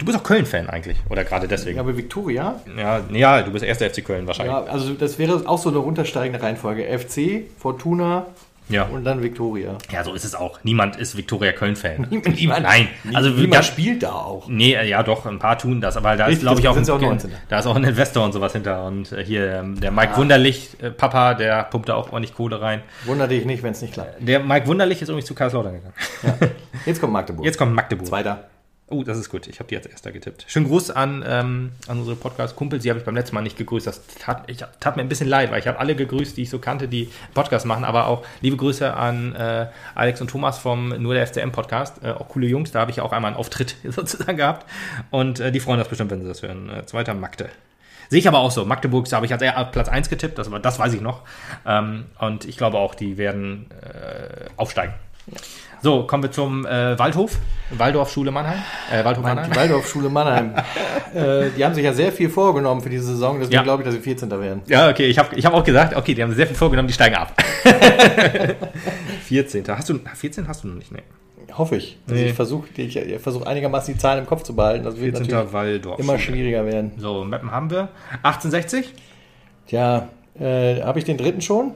Du bist auch Köln-Fan eigentlich, oder gerade deswegen? Aber Viktoria, Ja, ja, du bist erster FC Köln wahrscheinlich. ja, also das wäre auch so eine runtersteigende Reihenfolge. FC, Fortuna Ja. und dann Viktoria. Ja, so ist es auch. Niemand ist Viktoria Köln-Fan. Niemand- Nein, also Niemand ganz, spielt da auch. Nee, äh, ja doch, ein paar tun das, aber da ist, Richtig, glaube ich, auch, ein, 19er. da ist auch ein Investor und sowas hinter. Und äh, hier ähm, der Mike Wunderlich, äh, Papa, der pumpt da auch ordentlich Kohle rein. Wunder dich nicht, wenn es nicht klappt. Der Mike Wunderlich ist übrigens zu Karlslautern gegangen. Jetzt kommt Magdeburg. Jetzt kommt Magdeburg. Zweiter. Oh, das ist gut. Ich habe die als erster getippt. Schönen Gruß an, ähm, an unsere Podcast-Kumpels. Die habe ich beim letzten Mal nicht gegrüßt. Das tat, ich, tat mir ein bisschen leid, weil ich habe alle gegrüßt, die ich so kannte, die Podcast machen. Aber auch liebe Grüße an äh, Alex und Thomas vom Nur der FCM-Podcast. Äh, auch coole Jungs. Da habe ich auch einmal einen Auftritt sozusagen gehabt. Und äh, die freuen das bestimmt, wenn sie das hören. Äh, zweiter Magde. Sehe ich aber auch so. Magdeburg da habe ich als Platz 1 getippt. Das, das weiß ich noch. Ähm, und ich glaube auch, die werden äh, aufsteigen. So, kommen wir zum äh, Waldhof. Waldorfschule Mannheim. Äh, Waldhof Mannheim. Die Waldorfschule Mannheim. äh, die haben sich ja sehr viel vorgenommen für diese Saison, deswegen Ja. glaube ich, dass sie 14. werden. Ja, okay, ich habe ich hab auch gesagt, okay, die haben sehr viel vorgenommen, die steigen ab. 14. Hast du, 14 hast du noch nicht, ne? Hoffe ich. Also Nee. ich versuche ich, ich versuch einigermaßen die Zahlen im Kopf zu behalten. Das wird 14. natürlich Waldorf. immer schwieriger werden. So, Mappen haben wir. 1860. Tja, äh, habe ich den dritten schon?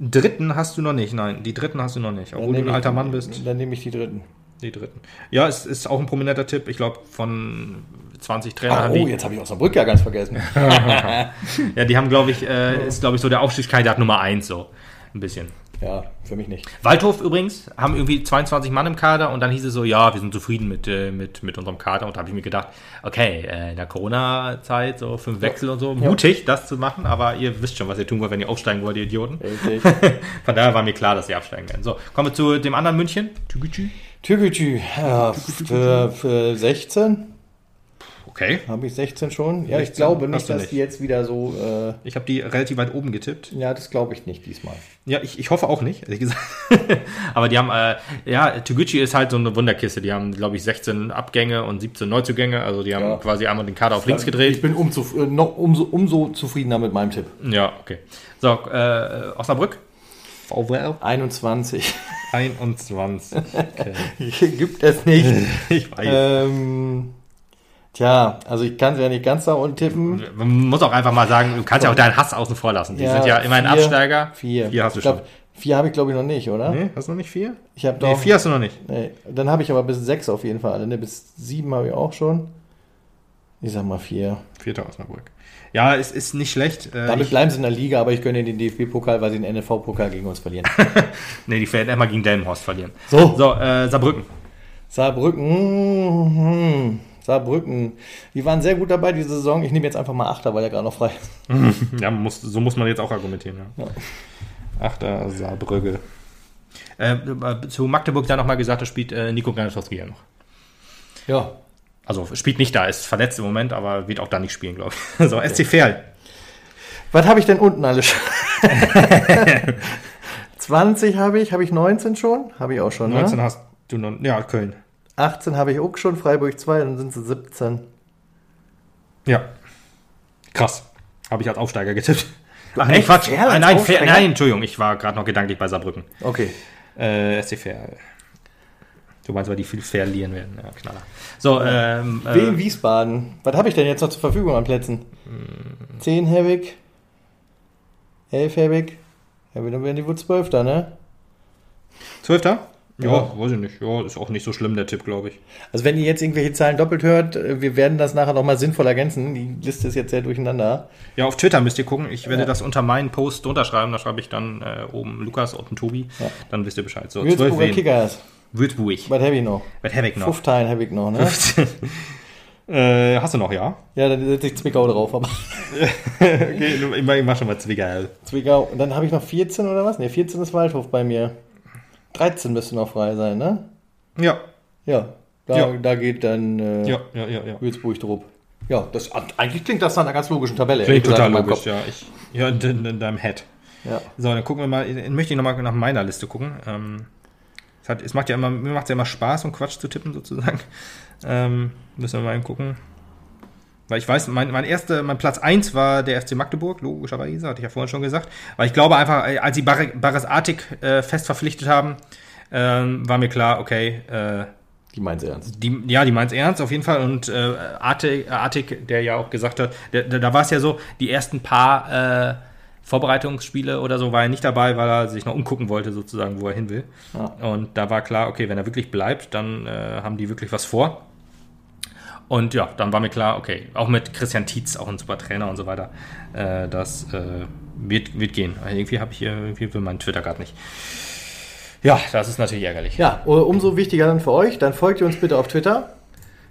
Dritten hast du noch nicht, nein, die dritten hast du noch nicht. Obwohl du ein ich- alter Mann bist. Dann nehme ich die dritten. Die dritten. Ja, es ist auch ein prominenter Tipp. Ich glaube, von 20 Trainern oh, die. jetzt habe ich Osnabrück ja ganz vergessen. Ja, die haben, glaube ich, äh, ist, glaube ich, so der Aufstiegskandidat Nummer 1, so. Ein bisschen. Ja, für mich nicht. Waldhof übrigens haben irgendwie 22 Mann im Kader und dann hieß es so, ja, wir sind zufrieden mit, äh, mit, mit unserem Kader. Und da habe ich mir gedacht, okay, äh, in der Corona-Zeit so fünf Wechsel und so, mutig das zu machen, aber ihr wisst schon, was ihr tun wollt, wenn ihr aufsteigen wollt, ihr Idioten. Richtig. Von daher war mir klar, dass sie absteigen werden. So, kommen wir zu dem anderen München. Tügütü. Türkgücü, ja, für, für 16. Okay. Habe ich 16 schon? Ja, ich 16 glaube hast nicht, dass nicht. die jetzt wieder so. Äh, Ich habe die relativ weit oben getippt. ja, das glaube ich nicht diesmal. Ja, ich, ich hoffe auch nicht, ehrlich gesagt. Aber die haben, äh, ja, Toguchi ist halt so eine Wunderkiste. Die haben, glaube ich, 16 Abgänge und 17 Neuzugänge. Also die haben Ja. quasi einmal den Kader auf links Ich gedreht. bin umzuf äh, noch umso, umso zufriedener mit meinem Tipp. Ja, okay. So, äh, Osnabrück. VWL. 21. 21. Okay. Gibt es nicht. ich weiß. ähm, tja, also ich kann es ja nicht ganz da unten tippen. Man muss auch einfach mal sagen, du kannst ja auch deinen Hass außen vor lassen. Die sind ja immerhin vier- Absteiger. Vier. Vier hast du ich glaub, Vier habe ich glaube ich noch nicht, oder? schon. Nee, hast du noch nicht vier? Ich habe Nee, doch. vier hast du noch nicht. Nee, dann habe ich aber bis sechs auf jeden Fall alle. Ne? Bis sieben habe ich auch schon. Ich sag mal vier. Vierter Osnabrück. Ja, es ist nicht schlecht. Äh, Damit ich, bleiben sie in der Liga, aber ich gönne den DFB-Pokal, weil sie den NFV-Pokal gegen uns verlieren. nee, die werden immer gegen Delmenhorst verlieren. So. So, äh, Saarbrücken. Saarbrücken. Saarbrücken. Die waren sehr gut dabei diese Saison. Ich nehme jetzt einfach mal Achter, weil er gerade noch frei ist. Ja, muss, so muss man jetzt auch argumentieren. Ja. Ja. Achter Saarbrügge. Äh, äh, zu Magdeburg da nochmal gesagt, da spielt äh, Nico Granatowski ja noch. Ja. Also spielt nicht da, ist verletzt im Moment, aber wird auch da nicht spielen, glaube ich. So, SC Verl. Was habe ich denn unten alles? 20 habe ich. Habe ich 19 schon? Habe ich auch schon. 19 Ne? hast du noch. Ja, Köln. 18 habe ich auch schon. Freiburg 2, dann sind sie 17. Ja. Krass. Habe ich als Aufsteiger getippt. Ach echt? Quatsch. Nein, nein? Verl, nein, Entschuldigung, ich war gerade noch gedanklich bei Saarbrücken. Okay. Äh, SC Verl. Du meinst, weil die viel verlieren werden. Ja, Knaller. So, ähm, Wien äh, Wiesbaden. Was habe ich denn jetzt noch zur Verfügung an Plätzen? 10 habe ich. 11 habe ich. Ja, dann werden die wohl 12 da, ne? 12. Ja, Ja. weiß ich nicht. Ja, ist auch nicht so schlimm, der Tipp, glaube ich. Also wenn ihr jetzt irgendwelche Zahlen doppelt hört, äh, wir werden das nachher nochmal sinnvoll ergänzen. Die Liste ist jetzt sehr durcheinander. Ja, auf Twitter müsst ihr gucken. Ich werde Ja. das unter meinen Post drunter schreiben. Da schreibe ich dann äh, oben Lukas und Tobi. Ja. Dann wisst ihr Bescheid. So, 12 Würzburger. Kickers. Würzburg. Was habe ich noch? Was habe ich noch? 15 habe ich noch, ne? äh, hast du noch, ja? Ja, dann setze ich Zwickau drauf. Aber okay, ich mach- ich mach schon mal Zwickau. Zwickau. Und dann habe ich noch 14 oder was? Ne, 14 ist Waldhof bei mir. 13 müsste noch frei sein, ne? Ja, Ja. Da, Ja. da geht dann äh, ja, ja, ja, ja. Würzburg drauf. Ja, das, eigentlich klingt das nach einer ganz logischen Tabelle. Klingt total logisch, ja. Ich, ja, in, in, in deinem Head. Ja. So, dann gucken wir mal, dann möchte ich nochmal nach meiner Liste gucken. Ähm, es, hat, es macht ja immer, mir macht ja immer Spaß, um Quatsch zu tippen, sozusagen. Ähm, müssen wir mal eben gucken. Weil ich weiß, mein, mein erster, mein Platz 1 war der FC Magdeburg, logischerweise, hatte ich ja vorhin schon gesagt. Weil ich glaube einfach, als sie Bar Baris Artik äh, fest verpflichtet haben, ähm, war mir klar, okay, äh, Die meint's ernst. die, ja, die meint's ernst auf jeden Fall. Und äh, Artik, Artik, der ja auch gesagt hat, der, der, da war es ja so, die ersten paar äh, Vorbereitungsspiele oder so war er nicht dabei, weil er sich noch umgucken wollte, sozusagen, wo er hin will. Ja. Und da war klar, okay, wenn er wirklich bleibt, dann äh, haben die wirklich was vor. Und ja, dann war mir klar, okay, auch mit Christian Tietz, auch ein super Trainer und so weiter, äh, das äh, wird, wird gehen. Irgendwie habe ich hier, irgendwie will mein Twitter gerade nicht. Ja, das ist natürlich ärgerlich. Ja, umso wichtiger dann für euch. Dann folgt ihr uns bitte auf Twitter.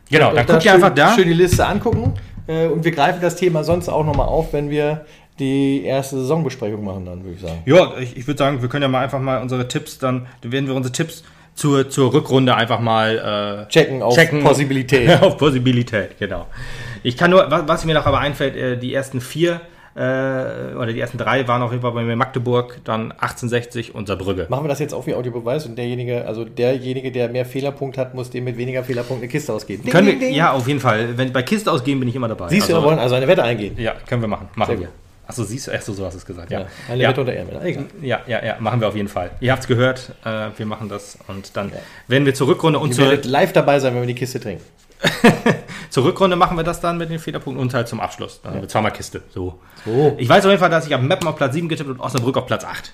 genau, dann euch guckt ihr schön, einfach da. Schön die Liste angucken. Äh, Und wir greifen das Thema sonst auch nochmal auf, wenn wir die erste Saisonbesprechung machen, dann würde ich sagen. Ja, ich, ich würde sagen, wir können ja mal einfach mal unsere Tipps dann, dann werden wir unsere Tipps zur, zur Rückrunde einfach mal äh, Checken auf Checken. Possibilität. auf Possibilität, genau. Ich kann nur, was, was mir noch aber einfällt, äh, die ersten vier äh, oder die ersten drei waren auf jeden Fall bei mir Magdeburg, dann 1860 und Saarbrügge. Machen wir das jetzt auch wie Audiobeweis und derjenige, also derjenige, der mehr Fehlerpunkt hat, muss dem mit weniger Fehlerpunkten eine Kiste ausgeben. Ding, Können ding, wir, ding. ja, auf jeden Fall. Wenn bei Kiste ausgehen bin ich immer dabei. Siehst du, wir wollen also eine Wette eingehen. Ja, können wir machen. Machen Sehr wir. gut. Achso, siehst du, achso, so hast du es gesagt. Ja. Ja, eine ja. Wette unter Ärmel. Egal. Ja, ja, ja, machen wir auf jeden Fall. Ihr habt es gehört, äh, wir machen das und dann werden wir zur Rückrunde und zur, live dabei sein, wenn wir die Kiste trinken. zur Rückrunde machen wir das dann mit den Fehlerpunkten und halt zum Abschluss. Dann haben wir zweimal Kiste. So. So. Ich weiß auf jeden Fall, dass ich am Mappen auf Platz 7 getippt und Osnabrück auf Platz 8.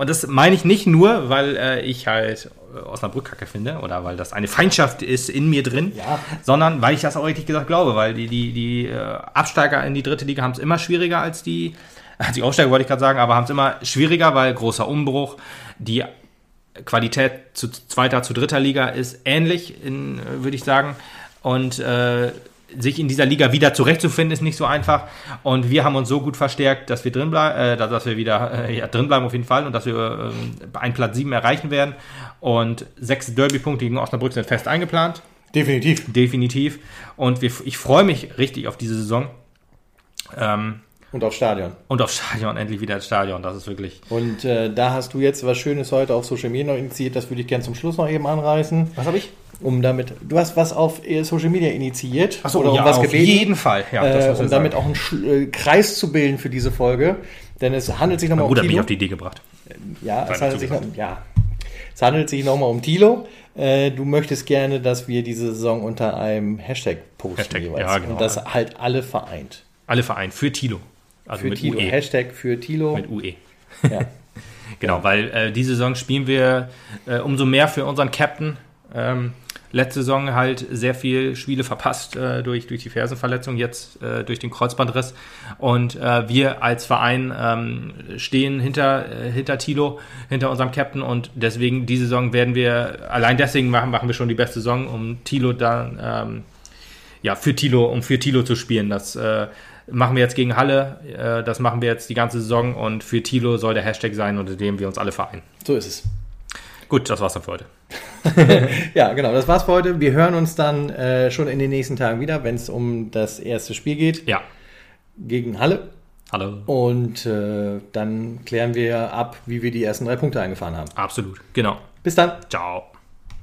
Und das meine ich nicht nur, weil äh, ich halt Osnabrück kacke finde oder weil das eine Feindschaft ist in mir drin, Ja. sondern weil ich das auch richtig gesagt glaube, weil die, die, die äh, Absteiger in die dritte Liga haben es immer schwieriger als die, als die Aufsteiger wollte ich gerade sagen, aber haben es immer schwieriger, weil großer Umbruch, die Qualität zu zweiter, zu dritter Liga ist ähnlich, äh, würde ich sagen. Und äh, sich in dieser Liga wieder zurechtzufinden, ist nicht so einfach. Und wir haben uns so gut verstärkt, dass wir drin bleiben, äh, dass wir wieder äh, ja, drin bleiben auf jeden Fall und dass wir äh, einen Platz 7 erreichen werden. Und sechs Derby-Punkte gegen Osnabrück sind fest eingeplant. Definitiv. Definitiv. Und wir, ich freue mich richtig auf diese Saison. Ähm, Und auf Stadion. und auf Stadion, endlich wieder ins Stadion. Das ist wirklich. Und äh, da hast du jetzt was Schönes heute auf Social Media noch initiiert, das würde ich gerne zum Schluss noch eben anreißen. Was habe ich? Um damit, du hast was auf äh, Social Media initiiert Achso, oder um ja, was auf gebeten, jeden Fall. Ja, äh, um damit sagen. auch einen äh, Kreis zu bilden für diese Folge. Denn es handelt sich nochmal um Gut, mich auf die Idee gebracht. Ja, es handelt, sich ja, es handelt sich nochmal um Tilo. Äh, du möchtest gerne, dass wir diese Saison unter einem Hashtag posten Hashtag, jeweils. ja, genau. Und das halt alle vereint. Alle Vereine für Tilo. Also Für mit Tilo. UE. Hashtag für Tilo. Mit UE. Ja. Genau, weil äh, diese Saison spielen wir äh, umso mehr für unseren Captain. Ähm, letzte Saison halt sehr viel Spiele verpasst äh, durch, durch die Fersenverletzung, jetzt äh, durch den Kreuzbandriss. Und äh, wir als Verein ähm, stehen hinter, äh, hinter Tilo, hinter unserem Captain und deswegen diese Saison werden wir, allein deswegen machen, machen wir schon die beste Saison, um Tilo dann, ähm, ja, für Tilo, um für Tilo zu spielen. Das äh, machen wir jetzt gegen Halle, äh, das machen wir jetzt die ganze Saison und für Tilo soll der Hashtag sein, unter dem wir uns alle vereinen. So ist es. Gut, das war's dann für heute. Ja, genau, das war's für heute. Wir hören uns dann äh, schon in den nächsten Tagen wieder, wenn es um das erste Spiel geht Ja, gegen Halle. hallo. Und äh, dann klären wir ab, wie wir die ersten drei Punkte eingefahren haben. Absolut, genau. Bis dann. Ciao.